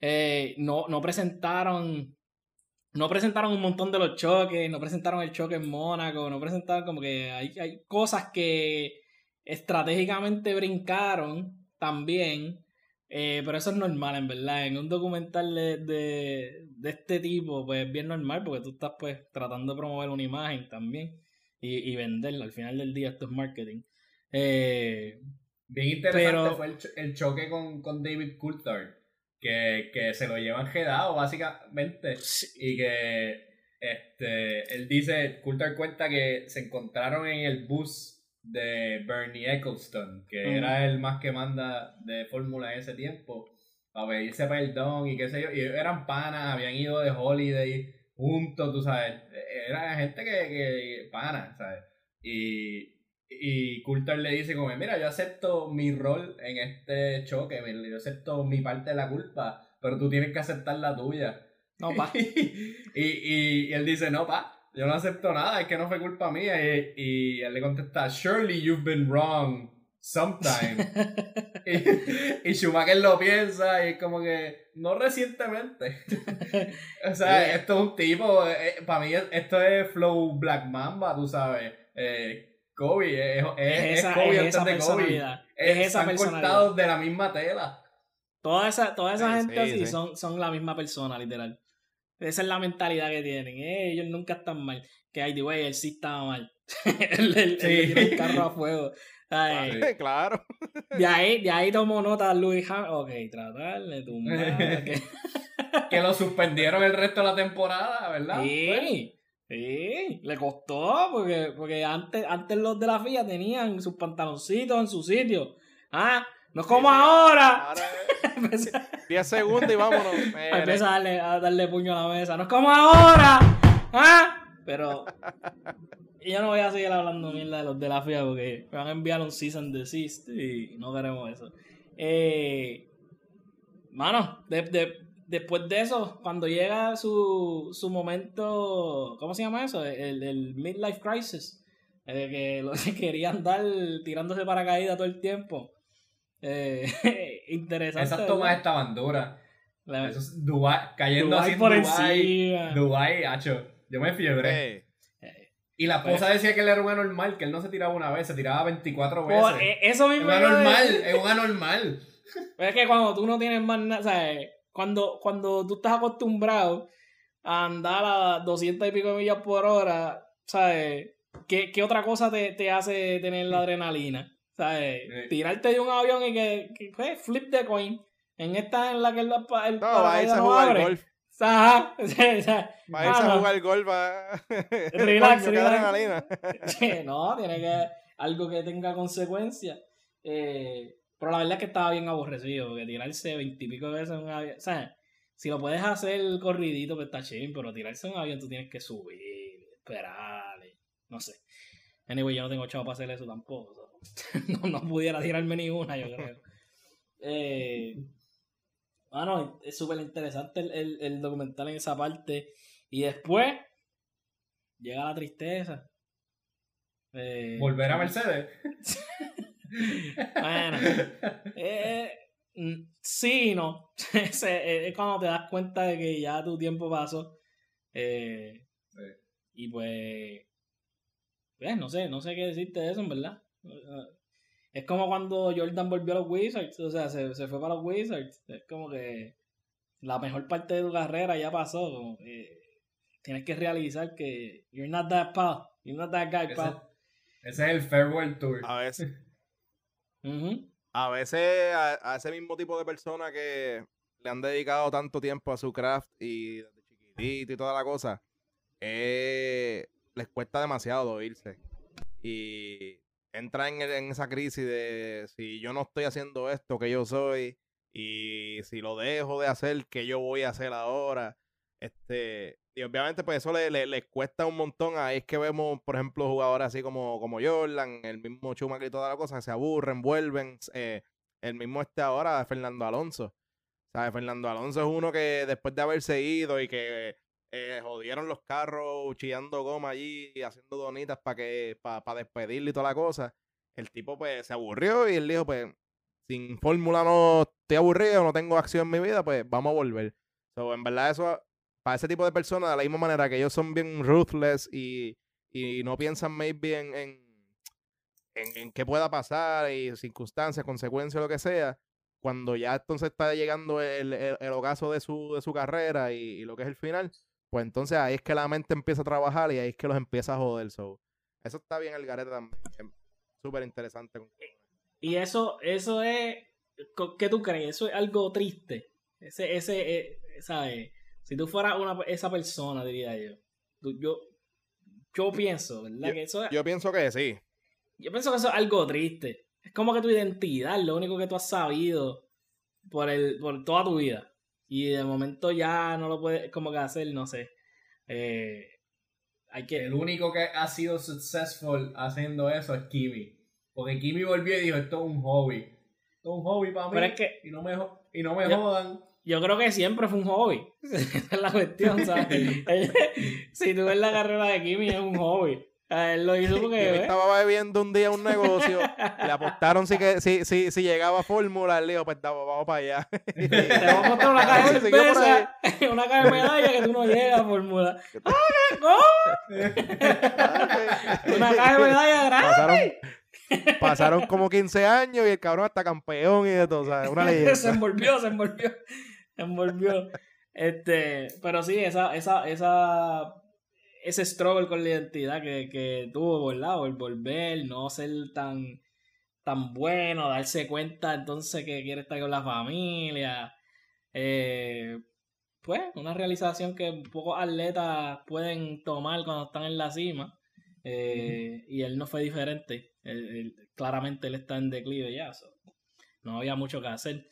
Eh, no, no presentaron. No presentaron un montón de los choques, no presentaron el choque en Mónaco, no presentaron como que hay, hay cosas que estratégicamente brincaron también eh, pero eso es normal, en verdad. En un documental de, de, de, este tipo, pues es bien normal porque tú estás pues tratando de promover una imagen también y, y venderla. Al final del día esto es marketing. Eh, bien interesante pero... fue el, el, choque con, con David Coulthard, que, que se lo llevan gedado básicamente sí. y que este él dice, Coulthard cuenta que se encontraron en el bus de Bernie Eccleston, que era el más que manda de Fórmula en ese tiempo, para pedirse perdón y qué sé yo, y eran panas, habían ido de holiday juntos, tú sabes, era gente que, que pana, ¿sabes? Y, y Coulter le dice como, mira, yo acepto mi rol en este choque, yo acepto mi parte de la culpa, pero tú tienes que aceptar la tuya. No, pa. y, y, y él dice, no, pa, yo no acepto nada, es que no fue culpa mía. Y, y él le contesta, surely you've been wrong sometime. y, y, Schumacher lo piensa y es como que, no recientemente. o sea, esto es un tipo, eh, para mí esto es Flow Black Mamba, tú sabes. Eh, Kobe, es, es, es, esa, es Kobe es antes de Kobe. Es, esa Están personalidad. cortados de la misma tela. Toda esa, toda esa Sí, gente sí, así sí. Son, son la misma persona, literal. Esa es la mentalidad que tienen. Eh, ellos nunca están mal. Que ay, güey, él sí estaba mal. él, él- Sí. el carro a fuego. Ay, claro. de, ahí, de ahí tomó nota Louis Hamilton. Ok, tratar de tumbar. que- Que lo suspendieron el resto de la temporada, ¿verdad? Pues, Sí, sí, le costó porque, porque antes, antes los de la FIA tenían sus pantaloncitos en su sitio. Ah, no como Sí, sí. ahora. Ahora Empieza, 10 segundos y vámonos. Empieza a, darle, a darle puño a la mesa. No es como ahora. Ah, pero yo no voy a seguir hablando mierda de los de la FIA porque me van a enviar un season desist y no queremos eso. Eh, mano, de- de- después de eso, cuando llega su, su momento, ¿cómo se llama eso? El, el midlife crisis, eh, que lo que querían dar tirándose paracaídas todo el tiempo. Eh, interesante. Esas ¿verdad? tomas estaban duras. La- Eso es Dubai, cayendo Dubai así por Dubai. encima. Dubai, hacho. Yo me fiebré. Eh, Y la esposa decía que él era un anormal, que él no se tiraba una vez, se tiraba 24 veces. Por- eh, eso es mismo un iba a anormal, es un anormal. Pero es que cuando tú no tienes más nada, ¿sabes? Cuando, cuando tú estás acostumbrado a andar a 200 y pico de millas por hora, ¿sabes? ¿Qué, qué otra cosa te, te, hace tener la adrenalina? ¿Sabes? Sí. Tirarte de un avión y que, que flip the coin. En esta en la que el, el No, va a irse a jugar abre. golf. Ajá. O sea, Va a irse a jugar golf. Va... Relax, Coño, no, tiene que algo que tenga consecuencias. Eh, pero la verdad es que estaba bien aborrecido, porque tirarse veintipico veces en un avión. O sea, si lo puedes hacer corridito, pues está ching, pero tirarse en un avión tú tienes que subir, esperar, no sé. Anyway, yo no tengo chavo para hacer eso tampoco. no, no pudiera tirarme ni una, yo creo. Eh, bueno, es súper interesante el, el- el documental en esa parte. Y después llega la tristeza. Eh, Volver a Mercedes. Bueno, eh, mm, sí no. Eh, es cuando te das cuenta de que ya tu tiempo pasó. Eh, Sí. Y pues, pues, no sé, no sé qué decirte de eso, en verdad. Es como cuando Jordan volvió a los Wizards, o sea, se, se fue para los Wizards. Es como que la mejor parte de tu carrera ya pasó. como que tienes que realizar que you're not that pal, you're not that guy, Ese, pal. ese es el Farewell Tour. A veces, a veces a, a ese mismo tipo de personas que le han dedicado tanto tiempo a su craft y desde chiquitito y toda la cosa, eh, les cuesta demasiado irse. Y entra en, esa crisis de si yo no estoy haciendo esto que yo soy y si lo dejo de hacer, ¿qué yo voy a hacer ahora? Este, y obviamente pues eso le, le- cuesta un montón. Ahí es que vemos, por ejemplo, jugadores así como, como Jordan, el mismo Schumacher y toda la cosa, que se aburren, vuelven. eh, el mismo este ahora, Fernando Alonso. ¿Sabes? Fernando Alonso es uno que después de haberse ido y que eh, jodieron los carros chillando goma allí haciendo donitas para que para despedirle y toda la cosa, el tipo pues se aburrió y él dijo pues sin fórmula no estoy aburrido, no tengo acción en mi vida, pues vamos a volver. So, en verdad eso para ese tipo de personas de la misma manera que ellos son bien ruthless y, y no piensan maybe en, en, en, qué pueda pasar y circunstancias, consecuencias, lo que sea, cuando ya entonces está llegando el, el, ocaso de su, de su carrera y lo que es el final, pues entonces ahí es que la mente empieza a trabajar y ahí es que los empieza a joder. So. Eso está bien el garete también. Súper interesante. Y eso, eso es, ¿qué tú crees? Eso es algo triste. Ese, ese, eh, ¿sabes? Si tú fueras una, esa persona, diría yo. Tú- yo, yo pienso, ¿verdad? que eso es- yo, Yo pienso que sí. pienso que eso es algo triste. Es como que tu identidad, lo único que tú has sabido por, el, por toda tu vida. Y de momento ya no lo puedes como que hacer, no sé. Eh, hay que... El único que ha sido successful haciendo eso es Kimi. Porque Kimi volvió y dijo, esto es un hobby. Esto es un hobby para mí. Pero es que Y no me, y no me Yo- jodan. Yo creo que siempre fue un hobby. Esa es la cuestión, ¿sabes? si tú ves la carrera de Kimi, es un hobby. A Él lo hizo porque. Yo estaba bebiendo un día un negocio, le apostaron si, que, si, si, si llegaba a fórmula, él dijo, pues vamos para allá. Te voy a mostrar una caja de cerveza, una caja de medalla que tú no llegas a fórmula. ¡Ah, ¿cómo? Una caja de medalla grande. pasaron, pasaron como 15 años y el cabrón hasta campeón y de todo. Una se envolvió, se envolvió. Se envolvió. Este, pero sí, esa, esa, esa, ese struggle con la identidad que, que tuvo, ¿verdad? El volver, no ser tan, tan bueno, darse cuenta entonces que quiere estar con la familia. Eh, pues, una realización que pocos atletas pueden tomar cuando están en la cima. Eh, Y él no fue diferente. Claramente él está en declive ya. so, No había mucho que hacer.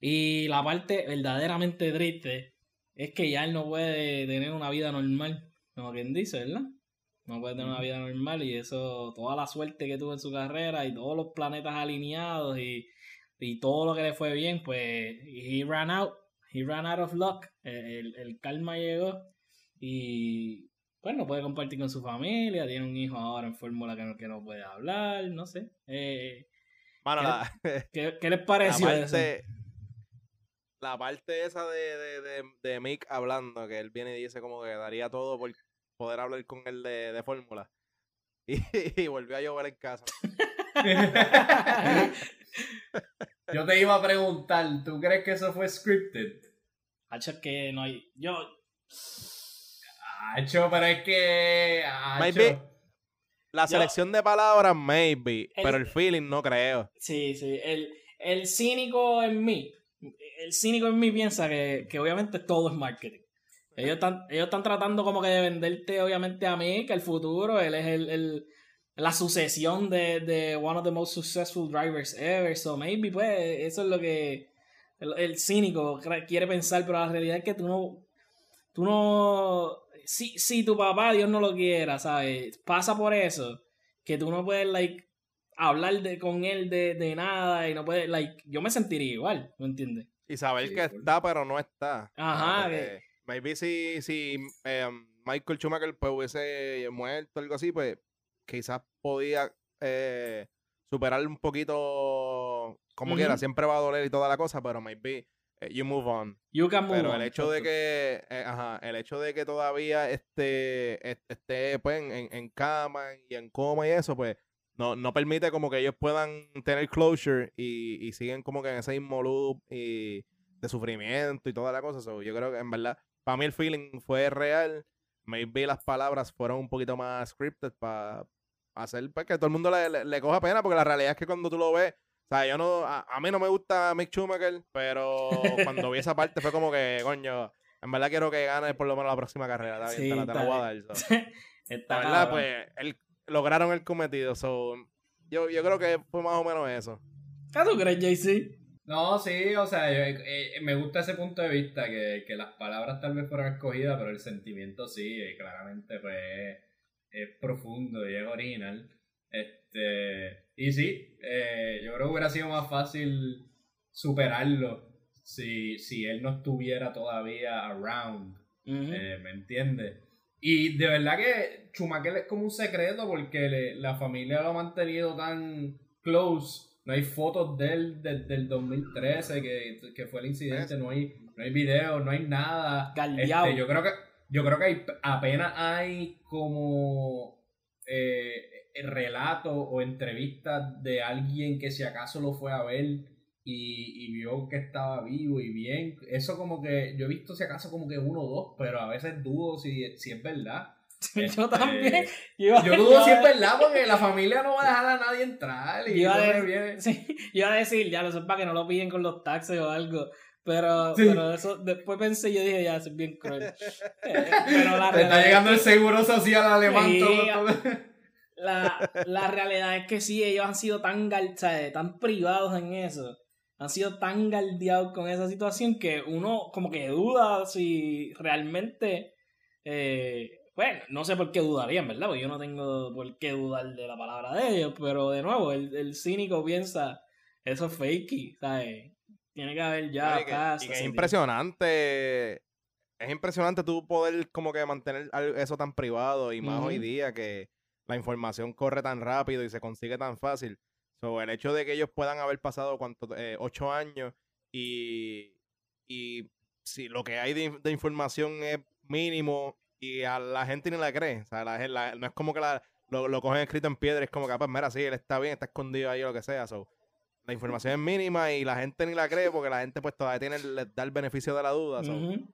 Y la parte verdaderamente triste es que ya él no puede tener una vida normal, como quien dice, ¿verdad? No puede tener una vida normal y eso, toda la suerte que tuvo en su carrera y todos los planetas alineados y, y todo lo que le fue bien, pues he ran out, he ran out of luck, el, el- karma llegó y pues no puede compartir con su familia, tiene un hijo ahora en fórmula que no, que no puede hablar, no sé. Eh, Mano, la, ¿qué, qué les la pareció eso? parte, la parte esa de, de, de, de Mick hablando, que él viene y dice como que daría todo por poder hablar con él de, de fórmula. Y, y volvió a llover en casa. Yo te iba a preguntar, ¿tú crees que eso fue scripted? Hacho, es que no hay. Yo, Hacho, pero es que. Maybe. La Yo- selección de palabras, maybe. El- Pero el feeling no creo. Sí, sí. El, el cínico en mí, el cínico en mí piensa que, que obviamente todo es marketing. Ellos están, ellos están tratando como que de venderte, obviamente, a mí, que el futuro, él es el, el- la sucesión de, de one of the most successful drivers ever. So maybe, pues, eso es lo que el, el cínico quiere pensar, pero la realidad es que tú no. Tú no. Si, si tu papá, Dios no lo quiera, ¿sabes? Pasa por eso. Que tú no puedes, like, hablar de, con él de, de nada y no puedes, like, yo me sentiría igual, ¿me entiendes? Y saber Sí, que está, pero no está. Ajá, Porque que- Maybe si, si eh, Michael Schumacher pues, hubiese muerto o algo así, pues quizás podía eh, superar un poquito como quiera. Siempre va a doler y toda la cosa, pero maybe eh, you move on. You can move Pero on, el hecho de que, eh, ajá, el hecho de que todavía esté, est- esté pues, en, en- en cama y en coma y eso, pues, no, no permite como que ellos puedan tener closure y, y siguen como que en ese mismo loop y de sufrimiento y toda la cosa. So, yo creo que en verdad, para mí el feeling fue real. Maybe las palabras fueron un poquito más scripted para hacer pues, que todo el mundo le, le- le coja pena, porque la realidad es que cuando tú lo ves, o sea, yo no, a, a mí no me gusta Mick Schumacher, pero cuando vi esa parte fue como que, coño, en verdad quiero que gane por lo menos la próxima carrera. Está bien, Sí, te la, te voy a dar. so. Está La verdad, pues, el- lograron el cometido. So, yo, yo creo que fue más o menos eso. ¿Qué tú crees, JC? No, sí, o sea, yo- eh, me gusta ese punto de vista, que, que las palabras tal vez fueron escogidas, pero el sentimiento sí, eh, claramente pues es, es profundo y es original. Este, y sí, eh, yo creo que hubiera sido más fácil superarlo si, si él no estuviera todavía around. Eh, ¿Me entiendes? Y de verdad que Schumacher es como un secreto porque le- la familia lo ha mantenido tan close. No hay fotos de él desde el 2013, que, que fue el incidente, no hay, no hay videos, no hay nada. Este, yo creo que, yo creo que hay- apenas hay como eh, relatos o entrevistas de alguien que si acaso lo fue a ver y, y vio que estaba vivo y bien. Eso como que yo he visto si acaso como que uno o dos, pero a veces dudo si, si es verdad. yo Este, también. Yo, Yo dudo si es verdad porque la familia no va a dejar a nadie entrar. Y Yo iba a decir-. Sí, yo iba a decir, ya lo sé para que no lo pillen con los taxes o algo. Pero, Sí. pero eso, después pensé, yo dije, ya, eso es bien cruel. Eh, pero la Te está llegando el es que- seguro social alemán. Sí. todo- todo. la, la realidad es que sí, ellos han sido tan, ¿sabes? tan privados en eso. Han sido tan galdeados con esa situación que uno como que duda si realmente... eh, bueno, no sé por qué dudarían, ¿verdad? Porque yo no tengo por qué dudar de la palabra de ellos, pero de nuevo, el, el cínico piensa, eso es fakey, ¿sabes? Tiene que haber ya y que, paz, y que es impresionante. Es impresionante tú poder como que mantener eso tan privado y más hoy día que la información corre tan rápido y se consigue tan fácil. So, el hecho de que ellos puedan haber pasado cuánto, eh, ocho años y, y si lo que hay de, de información es mínimo y a la gente ni la cree. O sea, la la- no es como que la- lo, lo cogen escrito en piedra, es como que, ah, pues mira, sí, él está bien, está escondido ahí o lo que sea. So, la información es mínima y la gente ni la cree porque la gente pues todavía tiene el, da el beneficio de la duda. so, Ujú.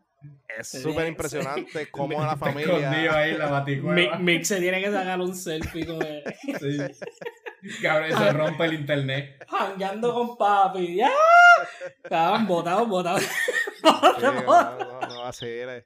Es Sí, súper sí. impresionante cómo la Está escondido familia... ahí la Mick. Mick se tiene que sacar un selfie con él. Sí. Cabrón, se rompe el internet. Jangueando con papi. ¡Ya! Estaban botados, botados. Sí, no, no, no, así era.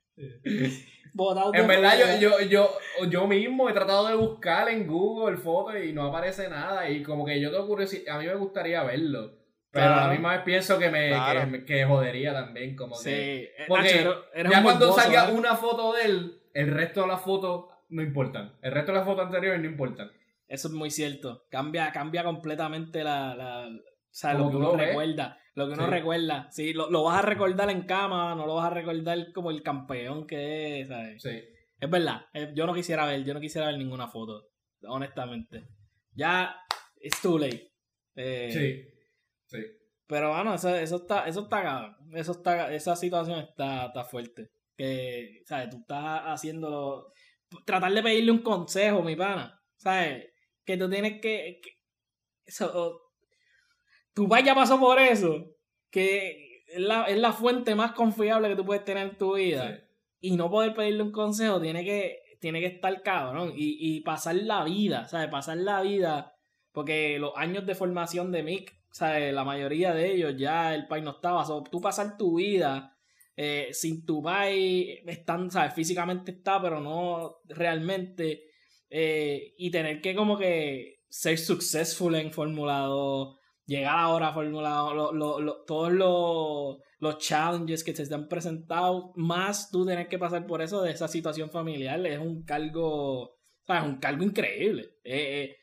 En verdad, yo, yo, yo, yo mismo he tratado de buscar en Google fotos y no aparece nada. Y como que yo tengo curiosidad, a mí me gustaría verlo. Pero a la misma vez pienso que me, Claro. que, jodería también. Como Sí. que. eh, Porque Nacho, era- era ya un cuando morboso, salga ¿eh? una foto de él, el resto de las fotos no importan. El resto de las fotos anteriores no importan. Eso es muy cierto. Cambia, cambia completamente la, la- o sea, Como lo que uno lo ves. recuerda. Lo que uno Sí. recuerda. Sí, lo, lo vas a recordar en cama, no lo vas a recordar como el campeón que es, ¿sabes? Sí. Es verdad. eh, Yo no quisiera ver, yo no quisiera ver ninguna foto. Honestamente. Ya, it's too late. Eh, Sí. Sí. Pero bueno, eso, eso está, eso está. Eso está, esa situación está, está fuerte. Que, ¿sabes? Tú estás haciéndolo. Tratar de pedirle un consejo, mi pana. ¿Sabes? Que tú tienes que. que- eso, tu papá ya pasó por eso. Que es la, es la fuente más confiable que tú puedes tener en tu vida. sí. y no poder pedirle un consejo tiene que, tiene que estar cabrón. Y, y pasar la vida, ¿sabes? Pasar la vida. Porque los años de formación de Mick, ¿sabes? La mayoría de ellos ya el país no estaba. So, tú pasar tu vida eh, sin tu país, están, ¿sabes? Físicamente está, pero no realmente. Eh, y tener que como que ser successful en Fórmula 2, llegar ahora a Fórmula 2, todos los, los challenges que se te han presentado, más tú tener que pasar por eso de esa situación familiar, es un cargo, ¿sabes? Un cargo increíble. Eh, eh,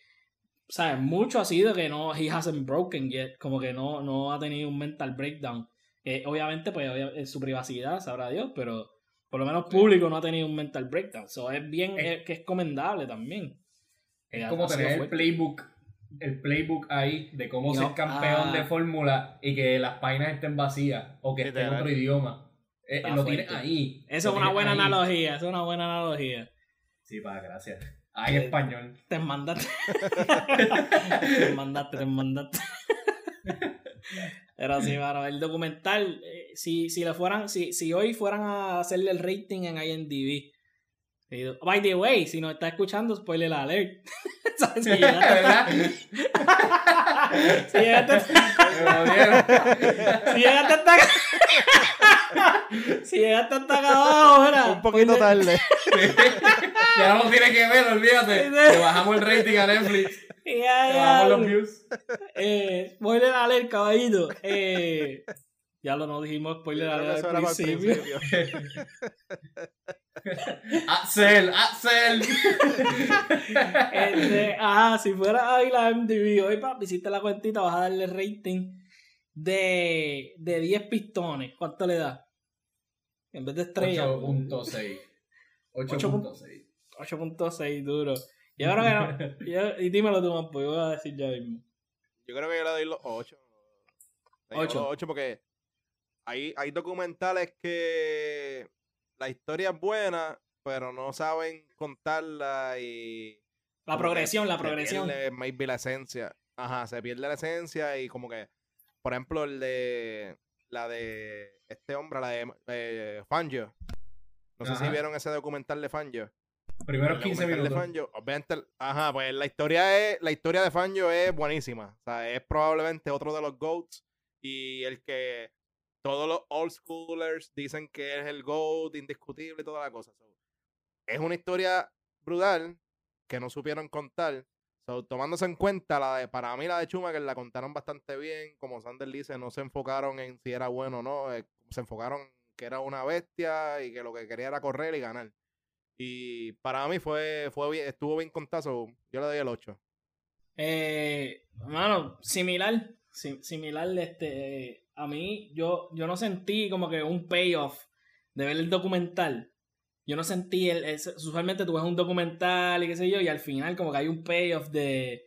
¿Sabes? Mucho ha sido que no, he hasn't broken yet, como que no, no ha tenido un mental breakdown. Eh, obviamente, pues en su privacidad, sabrá Dios, pero por lo menos público no ha tenido un mental breakdown. So, es bien que es comendable también. Es como tener el playbook, el playbook ahí de cómo ser campeón de ah. fórmula y que las páginas estén vacías o que esté en otro idioma. Eh, lo tienes ahí. Eso es una buena analogía, eso es una buena analogía. Sí, pa, gracias. Ay, español. Te mandaste. te mandaste, te mandaste. Pero sí, mano, el documental, eh, si, si le fueran, si, si hoy fueran a hacerle el rating en IMDb, By the way, si nos está escuchando, spoiler alert. si llegaste si llegaste si llegaste hasta si llegaste hasta acá abajo, Un poquito tarde. ya no lo tiene que ver, olvídate. Le bajamos el rating a Netflix. Ya, ya. bajamos los views. Eh, spoiler alert, caballito. Eh, ya lo nos dijimos spoiler al principio. Axel, Axel. este, ajá, si fuera ahí la MTV, hoy papi, hiciste la cuentita, vas a darle rating de, de 10 pistones. ¿Cuánto le da? En vez de estrella. 8.6. 8.6. 8.6 duro. Y ahora que no. Yo, y dímelo tú, pues yo voy a decir ya mismo. Yo creo que yo le doy los 8. 8. 8 porque hay, hay documentales que la historia es buena, pero no saben contarla y... La progresión, la progresión. Se pierde maybe la esencia. Ajá, se pierde la esencia y como que, por ejemplo, el de... La de este hombre, la de eh, Fangio. No sé si vieron ese documental de Fangio. Primero 15 minutos. De Fangio, obviamente, ajá, pues la historia es, la historia de Fangio es buenísima. O sea, es probablemente otro de los GOATs. Y el que todos los old schoolers dicen que es el GOAT, indiscutible toda la cosa. es una historia brutal que no supieron contar. tomándose en cuenta, la de, para mí la de Chuma, que la contaron bastante bien. Como Sander dice, no se enfocaron en si era bueno o no. Eh, se enfocaron que era una bestia y que lo que quería era correr y ganar. Y para mí fue, fue estuvo bien contado. Yo le doy el 8. Eh, mano, similar. similar, este a mí, yo, yo no sentí como que un payoff de ver el documental. Yo no sentí el, usualmente tú ves un documental y qué sé yo, y al final como que hay un payoff de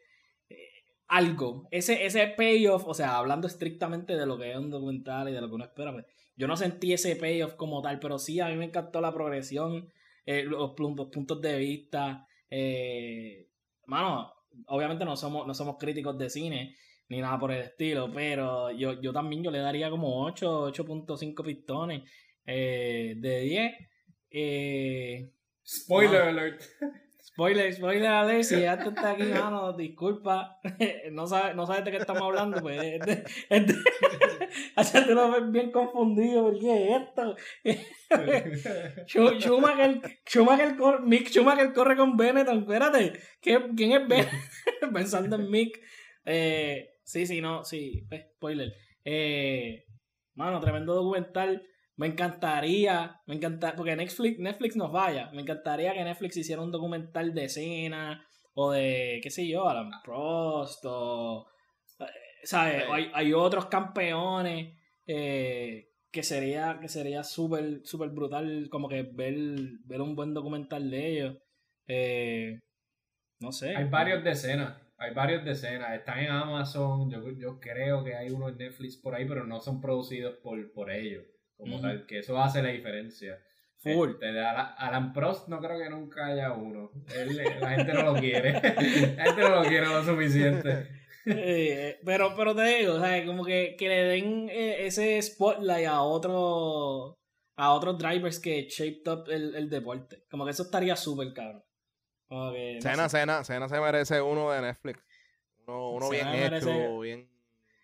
eh, algo. Ese, ese payoff, o sea, hablando estrictamente de lo que es un documental y de lo que uno espera, pues, yo no sentí ese payoff como tal, pero sí a mí me encantó la progresión, eh, los, puntos de vista. Eh, mano, obviamente no somos, no somos críticos de cine, ni nada por el estilo, pero yo, yo también yo le daría como 8, 8.5 pistones eh, de 10. Eh, spoiler alert. Spoiler, spoiler alert, si ya tú estás aquí, mano, disculpa, no sabes, no sabes de qué estamos hablando, pues, este, este, hacerte lo bien confundido, porque es esto? Schumacher, Schumacher, Mick Schumacher corre con Benetton, espérate, ¿quién es Benetton? Pensando en Mick, eh, Sí, sí, no, sí, pues, spoiler. Eh, mano, tremendo documental. Me encantaría, me encantaría, porque Netflix, Netflix nos vaya. Me encantaría que Netflix hiciera un documental de escena o de, qué sé yo, Alan Prost o, eh, ¿sabes? Hay, hay otros campeones eh, que sería que sería súper súper brutal como que ver, ver un buen documental de ellos. Eh, no sé. Hay varios de escena hay varios decenas, están en Amazon, yo, yo creo que hay uno en Netflix por ahí, pero no son producidos por, por ellos, como tal, que eso hace la diferencia. Full. Este, Alan Prost no creo que nunca haya uno. la gente no lo quiere. la gente no lo quiere lo suficiente. Eh, pero, pero te digo, o sea, como que, que le den eh, ese spotlight a otro a otros drivers que shaped up el, el deporte. Como que eso estaría súper cabrón. No Cena, sé. Cena, Cena se merece uno de Netflix. Uno, uno bien hecho, bien,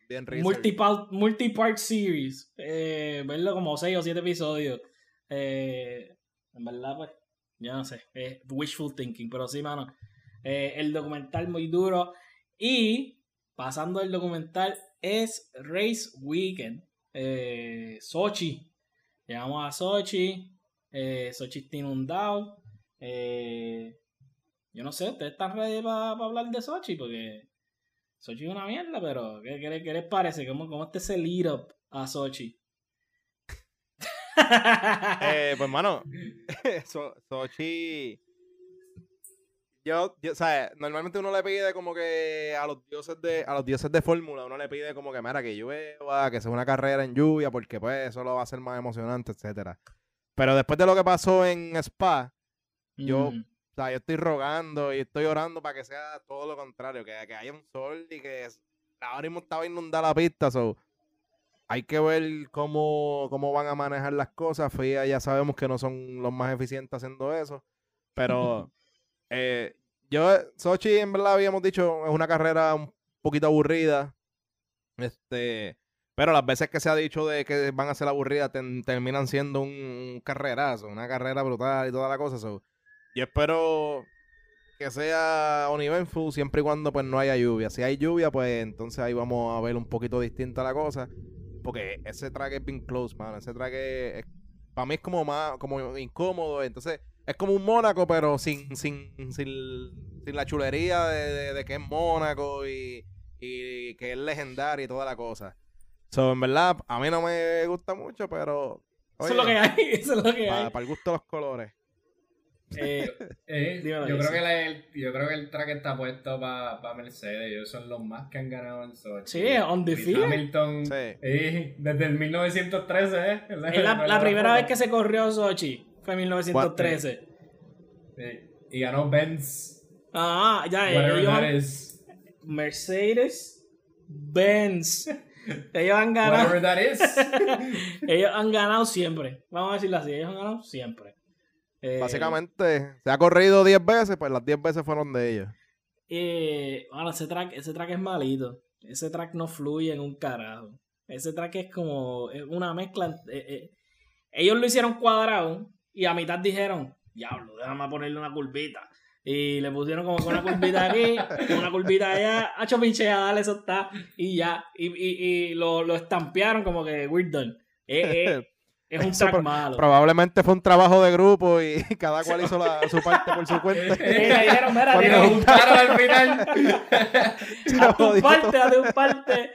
bien. Multipart, multipart series. Eh, verlo como 6 o 7 episodios. Eh, en verdad, pues, yo no sé. Es wishful thinking, pero sí, mano. Eh, el documental muy duro. Y pasando el documental es Race Weekend. Eh, Sochi. Llegamos a Sochi. Eh, Sochi está inundado. Eh, yo no sé, ¿ustedes están ready para hablar de Sochi? Porque Sochi es una mierda, pero ¿qué, qué, le- qué les parece? ¿Cómo, cómo está ese lead up a Sochi? Eh, pues, mano, So- Sochi. Yo, yo, ¿sabes? Normalmente uno le pide como que a los dioses de a los dioses de fórmula, uno le pide como que, mira, que llueva, que sea una carrera en lluvia, porque pues eso lo va a hacer más emocionante, etcétera. Pero después de lo que pasó en Spa, Yo- Mm. O sea, yo estoy rogando y estoy orando para que sea todo lo contrario, que, que haya un sol y que ahora mismo estaba inundada la pista, so hay que ver cómo, cómo van a manejar las cosas. FIA ya sabemos que no son los más eficientes haciendo eso, pero eh, yo, Sochi en verdad habíamos dicho, es una carrera un poquito aburrida, este, pero las veces que se ha dicho de que van a ser aburridas ten- terminan siendo un, un carrerazo, una carrera brutal y toda la cosa, so yo espero que sea uneventful siempre y cuando pues no haya lluvia. Si hay lluvia, pues entonces ahí vamos a ver un poquito distinta la cosa. Porque ese track es bien close, mano. Ese track es, para mí es como más, como incómodo. Entonces, es como un Mónaco, pero sin, sin, sin, sin la chulería de, de- de que es Mónaco y, y que es legendario y toda la cosa. So, en verdad, a mí no me gusta mucho, pero. Eso es lo que hay, eso es lo que Para el gusto de los colores. Eh, Eh, Dímelo, yo, creo que la- el, yo creo que el track está puesto para Mercedes. Ellos son los más que han ganado en Sochi. Sí, on the field. Hamilton. Sí. eh, desde el 1913, ¿eh? es la, la primera vez que se corrió Sochi. Fue en 1913. Sí, Y ganó Benz. Ah, ya, Whatever ellos that han- is. Mercedes Benz. Ellos han ganado. Whatever that is. ellos han ganado siempre. Vamos a decirlo así, ellos han ganado siempre. Eh, Básicamente, se ha corrido 10 veces, pues las 10 veces fueron de ellos. Eh, bueno, ese track, ese track es malito. Ese track no fluye en un carajo. Ese track es como una mezcla. eh. Ellos lo hicieron cuadrado y a mitad dijeron, diablo, déjame ponerle una curvita. Y le pusieron como que una curvita aquí, una curvita allá, hacho pinchea, dale, eso está, y ya. Y, y, y lo, lo estampearon como que we're done. Eh, eh, es un track malo. Probablemente fue un trabajo de grupo y cada cual hizo la- su parte por su cuenta. Y le dijeron, mira, juntaron al final. haz tu parte, haz tu parte.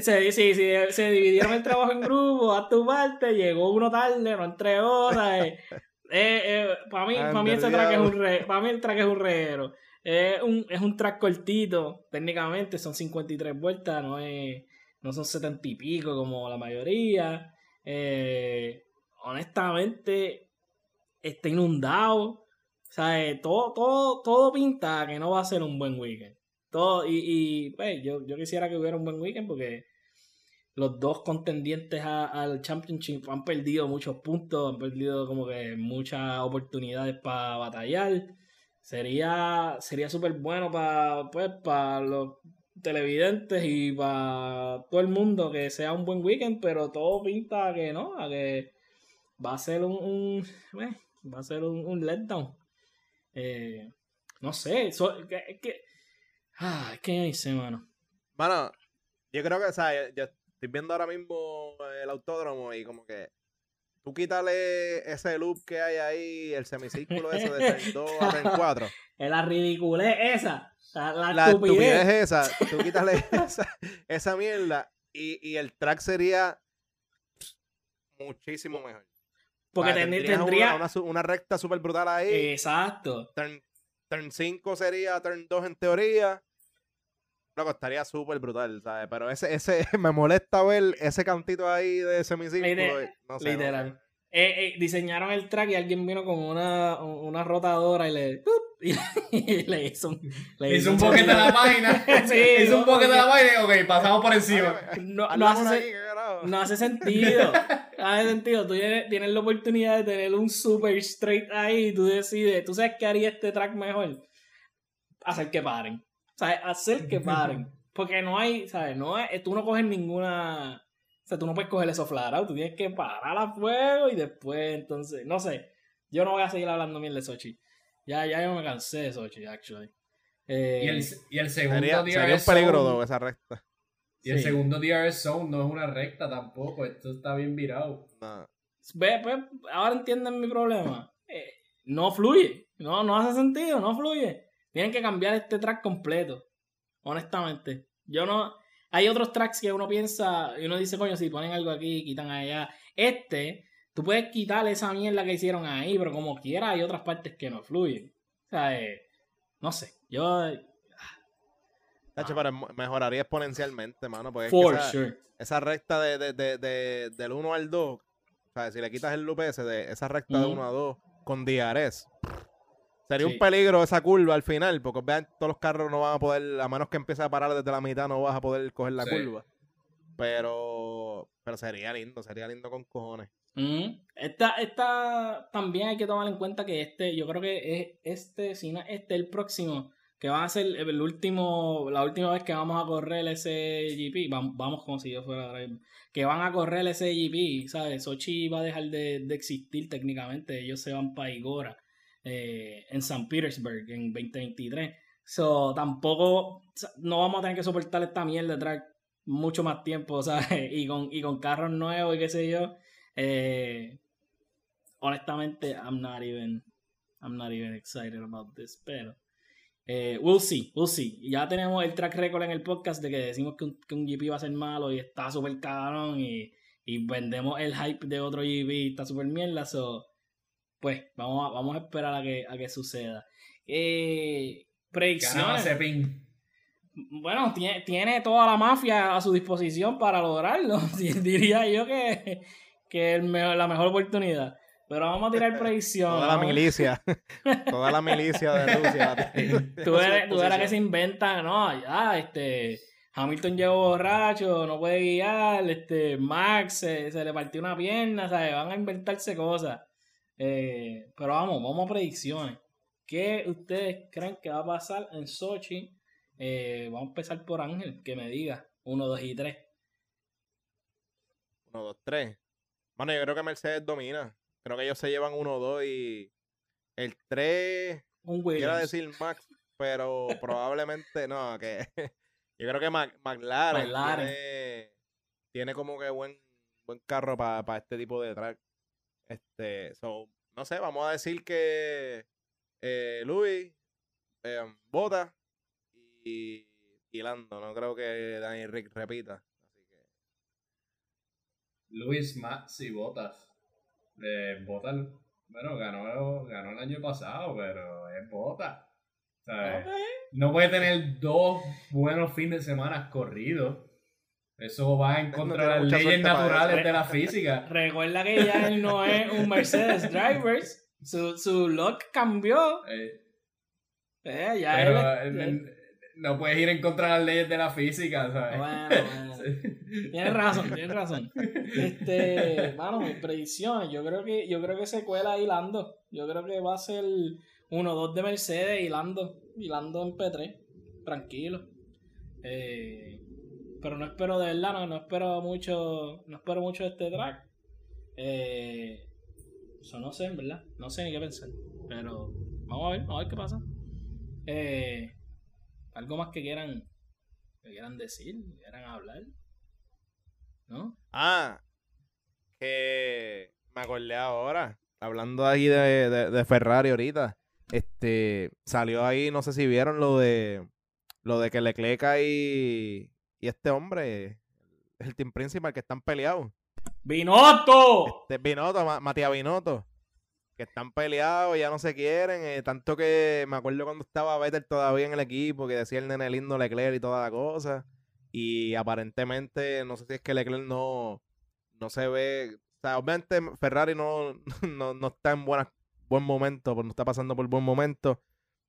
Se, sí, sí, se dividieron el trabajo en grupos, haz tu parte, llegó uno tarde, no entregó, ¿sabes? Eh, eh, para mí, para mí ese track es un re, para mí el track es un reguero. Es un, es un track cortito, técnicamente son 53 vueltas, no es, no son 70 y pico como la mayoría. Eh, honestamente, está inundado. ¿sabes? Todo, todo, todo pinta que no va a ser un buen weekend. Todo, y, pues, yo, yo quisiera que hubiera un buen weekend porque los dos contendientes al Championship han perdido muchos puntos, han perdido como que muchas oportunidades para batallar. Sería sería súper bueno para pues, para los televidentes y para todo el mundo que sea un buen weekend, pero todo pinta que no, a que va a ser un, eh, va a ser un, un letdown. Eh, no sé, es que ah, es que sé, mano. Mano, yo creo que, o sea, yo estoy viendo ahora mismo el autódromo y como que tú quítale ese loop que hay ahí, el semicírculo ese de turn 2 a turn 4. Es la ridiculez esa, la, la La estupidez estupidez. esa, tú quítale esa, esa mierda y, y el track sería muchísimo mejor. Porque O sea, ten- tendría. Una, una recta súper brutal ahí. Exacto. Turn, turn 5 sería turn 2 en teoría. Loco, estaría súper brutal, ¿sabes? Pero ese, ese, me molesta ver ese cantito ahí de semicírculo. Literal- no sé, no literal. sé. Eh, eh, diseñaron el track y alguien vino con una, una rotadora y le. y le- y le hizo un. le Hizo un boquete a la página. Sí, Hizo un boquete a la página. Ok, pasamos por encima. No, hace. No hace sentido. No hace sentido. Tú tienes, tienes la oportunidad de tener un super straight ahí y tú decides, tú sabes qué haría este track mejor. Hacer que paren. ¿Sabes? Hacer que paren. Porque no hay, ¿sabes? No hay, tú no coges ninguna. O sea, tú no puedes coger eso out. Tú tienes que parar a fuego y después, entonces, no sé. Yo no voy a seguir hablando bien de Sochi. Ya, ya yo me cansé de Sochi, actually. Eh, Y el, y el segundo Sería, DRS sería un peligro zone- esa recta. Y el segundo DRS zone no es una recta tampoco. Esto está bien virado. No. Ve, pues, ahora entienden mi problema. Eh, no fluye. No, no hace sentido, no fluye. Tienen que cambiar este track completo. Honestamente. Yo no. Hay otros tracks que uno piensa y uno dice, coño, si ponen algo aquí, quitan allá. Este, tú puedes quitar esa mierda que hicieron ahí, pero como quiera hay otras partes que no fluyen. O sea, eh, no sé. Yo. Tacho, pero mo- mejoraría exponencialmente, mano. Porque es For que esa, sure. esa recta de, de, de, de- del 1 al 2, o sea, si le quitas el loop ese de esa recta de Ujú. 1 a 2 con DRS, sería Sí. un peligro esa curva al final, porque vean, todos los carros no van a poder, a menos que empiece a parar desde la mitad, no vas a poder coger la Sí. curva. Pero, pero sería lindo, sería lindo con cojones. Ujú. Esta, esta también hay que tomar en cuenta que este, yo creo que es este, si no es este, el próximo, que va a ser el último, la última vez que vamos a correr ese GP, vamos, vamos como si yo fuera que van a correr ese GP, ¿sabes? Sochi va a dejar de, de existir técnicamente, ellos se van para Igora eh, en San Petersburg en 2023. So, tampoco, no vamos a tener que soportar esta mierda de track mucho más tiempo, ¿sabes? Y con, y con carros nuevos y qué sé yo. Eh, honestamente, I'm not even, I'm not even excited about this, pero eh, we'll see, we'll see. Ya tenemos el track record en el podcast de que decimos que un, que un GP va a ser malo y está súper cabrón y, y vendemos el hype de otro GP y está súper mierda, so, pues vamos a, vamos a esperar a que, a que suceda. Eh, predicciones. Bueno, tiene, tiene toda la mafia a su disposición para lograrlo. Diría yo que, que el la mejor oportunidad. Pero vamos a tirar predicción. Toda la milicia, toda la milicia de Rusia. Tú eres, tú eres que se inventan, no, ya, este. Hamilton llegó borracho, no puede guiar, este, Max se, se le partió una pierna, ¿sabes? Van a inventarse cosas. Eh, pero vamos, vamos a predicciones. ¿Qué ustedes creen que va a pasar en Sochi? Eh, vamos a empezar por Ángel, que me diga. Uno, dos y tres. 1, 2, 3. Bueno, yo creo que Mercedes domina. Creo que ellos se llevan 1, 2 y el 3 Un quiero decir Max, pero probablemente no, que yo creo que Mac- McLaren, McLaren. Tiene, tiene como que buen buen carro para este tipo de track. Este, so, no sé, vamos a decir que eh, Luis, eh, Bota y, y Lando. No creo que Danny Rick repita. Así que Luis, Max y Botas. Eh, Botas, bueno, ganó, ganó el año pasado, pero es Botas. O sea, Ok. No puede tener dos buenos fines de semana corridos. Eso va en contra de las leyes naturales de la física. Recuerda que ya él no es un Mercedes Drivers. Su, su look cambió. Eh, Eh, ya pero él- eh, no puedes ir en contra de las leyes de la física, ¿sabes? Bueno, bueno. Sí. Tienes razón, tienes razón. Este, mano, mis predicciones. Yo creo que, yo creo que se cuela ahí Lando. Yo creo que va a ser 1-2 de Mercedes y Lando. Y Lando en P3. Tranquilo. Eh, pero no espero de verdad, no, no espero mucho. No espero mucho de este track. Eh, eso no sé, en verdad. No sé ni qué pensar. Pero vamos a ver, vamos a ver qué pasa. Eh, algo más que quieran. Que quieran decir, que quieran hablar. ¿No? Ah, que me acordé ahora, hablando ahí de, de- Ferrari ahorita, este, salió ahí, no sé si vieron lo de, lo de que Leclerc y, y este hombre, el team principal, que están peleados. ¡Binotto! Este Binotto, Ma- Matías Binotto, que están peleados, ya no se quieren, eh, tanto que me acuerdo cuando estaba Vettel todavía en el equipo, que decía el nene lindo Leclerc y toda la cosa, y aparentemente, no sé si es que Leclerc no, no se ve, o sea, obviamente Ferrari no, no, no está en buenas, buen momento, pues no está pasando por buen momento,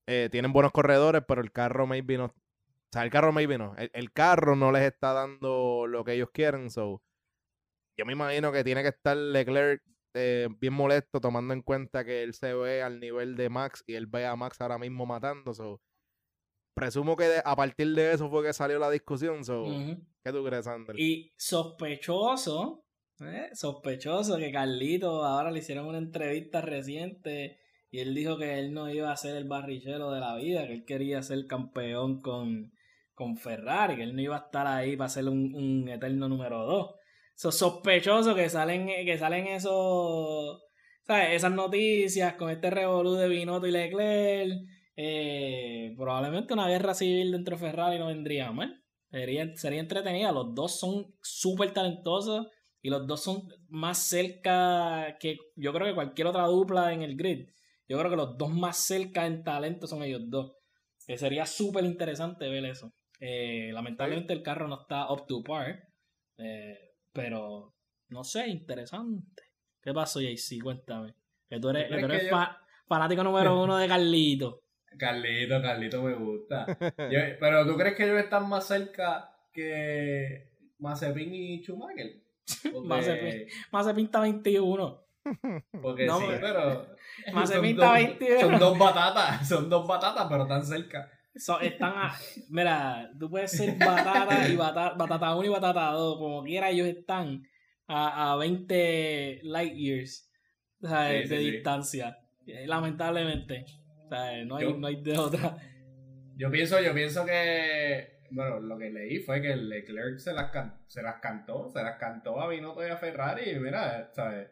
eh, tienen buenos corredores, pero el carro maybe no, sea, el carro maybe no, el, el carro no les está dando lo que ellos quieren, so yo me imagino que tiene que estar Leclerc eh, bien molesto tomando en cuenta que él se ve al nivel de Max y él ve a Max ahora mismo matando. presumo que a partir de eso fue que salió la discusión. ¿Qué tú crees, Andrés? Y sospechoso, ¿eh? sospechoso que Carlito ahora le hicieron una entrevista reciente y él dijo que él no iba a ser el barrillero de la vida, que él quería ser campeón con, con Ferrari, que él no iba a estar ahí para ser un, eterno número dos. So, sospechoso que salen, que salen esos, ¿sabes? esas noticias con este revolú de Binotto y Leclerc. Eh, probablemente una guerra civil dentro de Ferrari no vendría mal. Sería, sería entretenida. Los dos son súper talentosos y los dos son más cerca que yo creo que cualquier otra dupla en el grid. Yo creo que los dos más cerca en talento son ellos dos. Sería súper interesante ver eso. Eh, lamentablemente el carro no está up to par. Eh, pero, no sé, interesante. ¿Qué pasó, JC? Cuéntame. Que tú eres, fanático número uno de Carlito. Carlito, Carlito me gusta. pero ¿tú crees que ellos están más cerca que Mazepin y Schumacher? Mazepin, Mazepin está 21. Porque sí, pero. Más de pinta Son dos batatas, son dos batatas, pero están cerca. Están mira, tú puedes ser batata y batata, batata 1 y batata 2, como quiera, ellos están a, a 20 light years de distancia. Lamentablemente. no, hay, no hay de otra. Yo pienso, yo pienso que. Bueno, lo que leí fue que Leclerc se las, se las cantó, se las cantó a Binotto y a Ferrari, y mira, ¿sabes?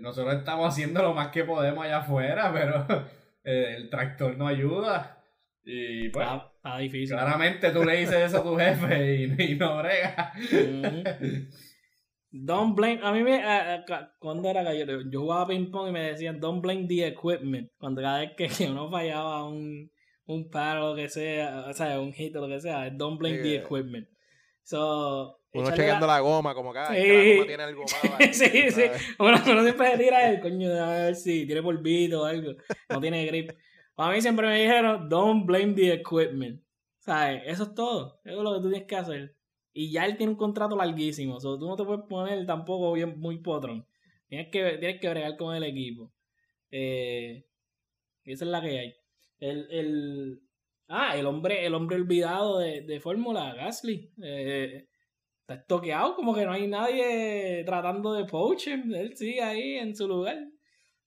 Nosotros estamos haciendo lo más que podemos allá afuera, pero eh, el tractor no ayuda. Y pues, está, difícil. Claramente tú le dices eso a tu jefe y, no brega. Don't blame. A mí me. cuando era que yo, yo, jugaba ping-pong y me decían, don't blame the equipment. Cuando cada vez que, uno fallaba un, un par o lo que sea, o sea, un hit o lo que sea, don't blame the equipment. So, uno chequeando la... goma, como que, la goma tiene algo más. sí, sí. Uno, siempre se tira el coño, a ver si tiene polvito o algo. No tiene grip. A mí siempre me dijeron, don't blame the equipment. ¿Sabes? Eso es todo. Eso es lo que tú tienes que hacer. Y ya él tiene un contrato larguísimo. O sea, tú no te puedes poner tampoco bien, muy potrón. Tienes que, tienes que bregar con el equipo. Eh, esa es la que hay. El, el, ah, el hombre, el hombre olvidado de, de Fórmula, Gasly. Eh, está estoqueado, como que no hay nadie tratando de poacher. Él sigue ahí en su lugar.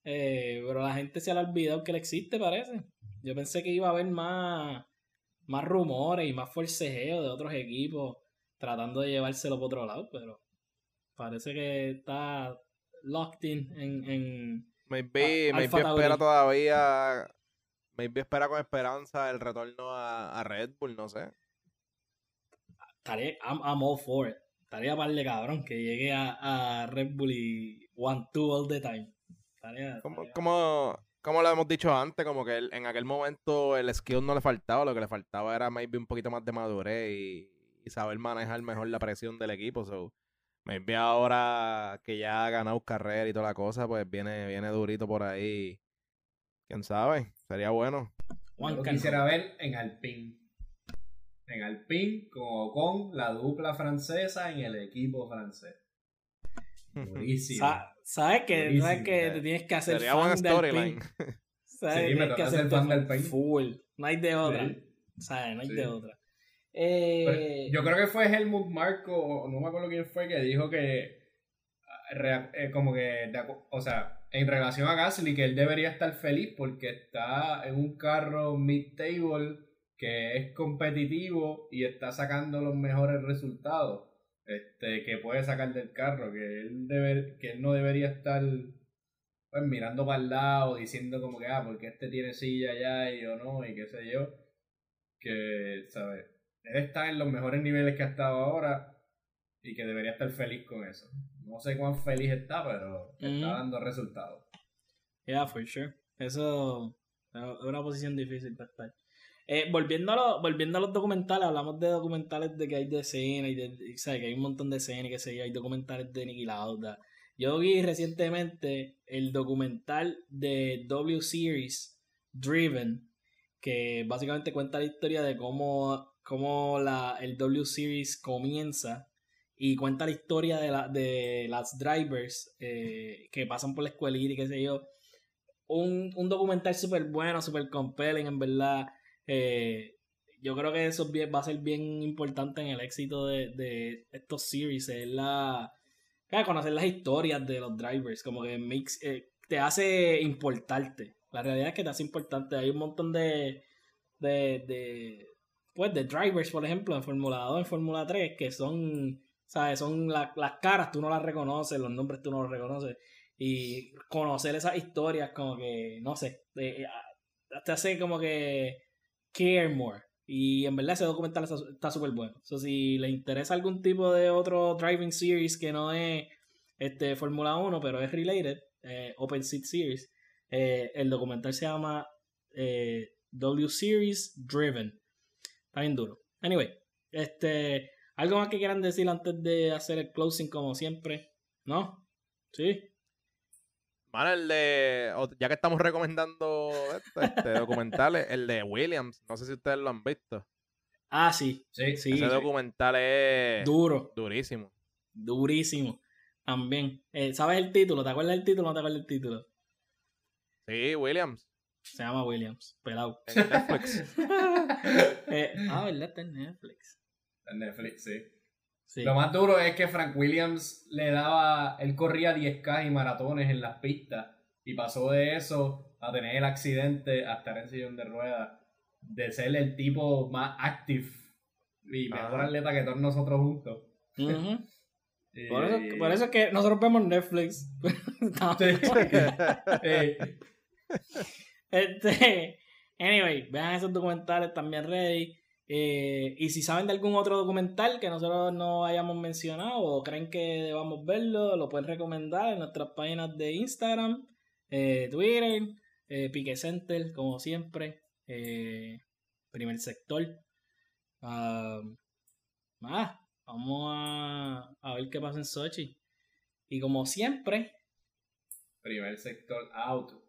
Eh, pero la gente se le ha olvidado que él existe, parece. Yo pensé que iba a haber más, más rumores y más forcejeo de otros equipos tratando de llevárselo por otro lado, pero parece que está locked in en. en maybe, maybe espera todavía. Maybe espera con esperanza el retorno a Red Bull, no sé estaría, I'm, all for it. Estaría par de cabrón que llegue a, a Red Bull y one, two all the time. Como, como, lo hemos dicho antes, como que en aquel momento el skill no le faltaba, lo que le faltaba era maybe un poquito más de madurez y, saber manejar mejor la presión del equipo. So, maybe ahora que ya ha ganado carrera y toda la cosa, pues viene, viene durito por ahí. Quién sabe, sería bueno. Yo quisiera ver en Alpine en Alpine como con la dupla francesa en el equipo francés. Buenísimo. ¿Sabes que, ¿sabes que te tienes que hacer Sería fan Alpine? ¿Sabes? Sí, me que hacer fan del Alpine. Full. No hay de otra. ¿Sabes? No hay de otra. Eh... Yo creo que fue Helmut Marco, no me acuerdo quién fue, que dijo que eh, como que, o sea, en relación a Gasly, que él debería estar feliz porque está en un carro mid-table que es competitivo y está sacando los mejores resultados este, que puede sacar del carro, que él, debe, que él no debería estar pues, mirando para el lado, diciendo como que, ah, porque este tiene silla allá y yo no, y qué sé yo, que, ¿sabes? Él está en los mejores niveles que ha estado ahora y que debería estar feliz con eso. No sé cuán feliz está, pero está dando resultados. Yeah, for sure. Eso es una posición difícil para estar. Eh, volviendo, a volviendo a los documentales, hablamos de documentales de que hay de escena y de, que hay un montón de escenas y que sé hay documentales de Nicky Lauda. Yo vi recientemente el documental de W Series Driven, que básicamente cuenta la historia de cómo, cómo la, el W Series comienza y cuenta la historia de, la, de las drivers eh, que pasan por la escuelita y qué sé yo. Un, un documental súper bueno, súper compelling, en verdad. Eh, yo creo que eso va a ser bien importante en el éxito de, de estos series. Es la. Conocer las historias de los drivers. Como que makes, eh, te hace importarte. La realidad es que te hace importante. Hay un montón de. de, pues de drivers, por ejemplo, en Fórmula 2, en Fórmula 3, que son ¿Sabes? Son las caras, tú no las reconoces, los nombres tú no los reconoces. Y conocer esas historias, como que, no sé, te, hace como que care more. Y en verdad ese documental está súper bueno. So, si le interesa algún tipo de otro driving series que no es este Fórmula 1, pero es related, eh, Open Seat Series, eh, el documental se llama eh, W Series Driven. Está bien duro. Anyway, este ¿Algo más que quieran decir antes de hacer el closing como siempre? ¿No? ¿Sí? El de. Ya que estamos recomendando este, documentales, el de Williams. No sé si ustedes lo han visto. Ah, sí. Sí, sí. Ese documental es. Duro. Durísimo. Durísimo. También. Eh, ¿Sabes el título? ¿Te acuerdas del título o no te acuerdas del título? Sí, Williams. Se llama Williams. Pelado. En Netflix. eh, ah, ¿verdad? Está en Netflix. En Netflix, sí. Lo más duro es que Frank Williams le daba, él corría 10K y maratones en las pistas y pasó de eso a tener el accidente a estar en sillón de ruedas, de ser el tipo más active y mejor atleta que todos nosotros juntos. por, eso, es que nosotros vemos Netflix. este, anyway, vean esos documentales también ready. Eh, y si saben de algún otro documental que nosotros no hayamos mencionado o creen que debamos verlo, lo pueden recomendar en nuestras páginas de Instagram, eh, Twitter, eh, Pique Center, como siempre, primer sector. ah, vamos a, a ver qué pasa en Sochi. Y como siempre, primer sector auto.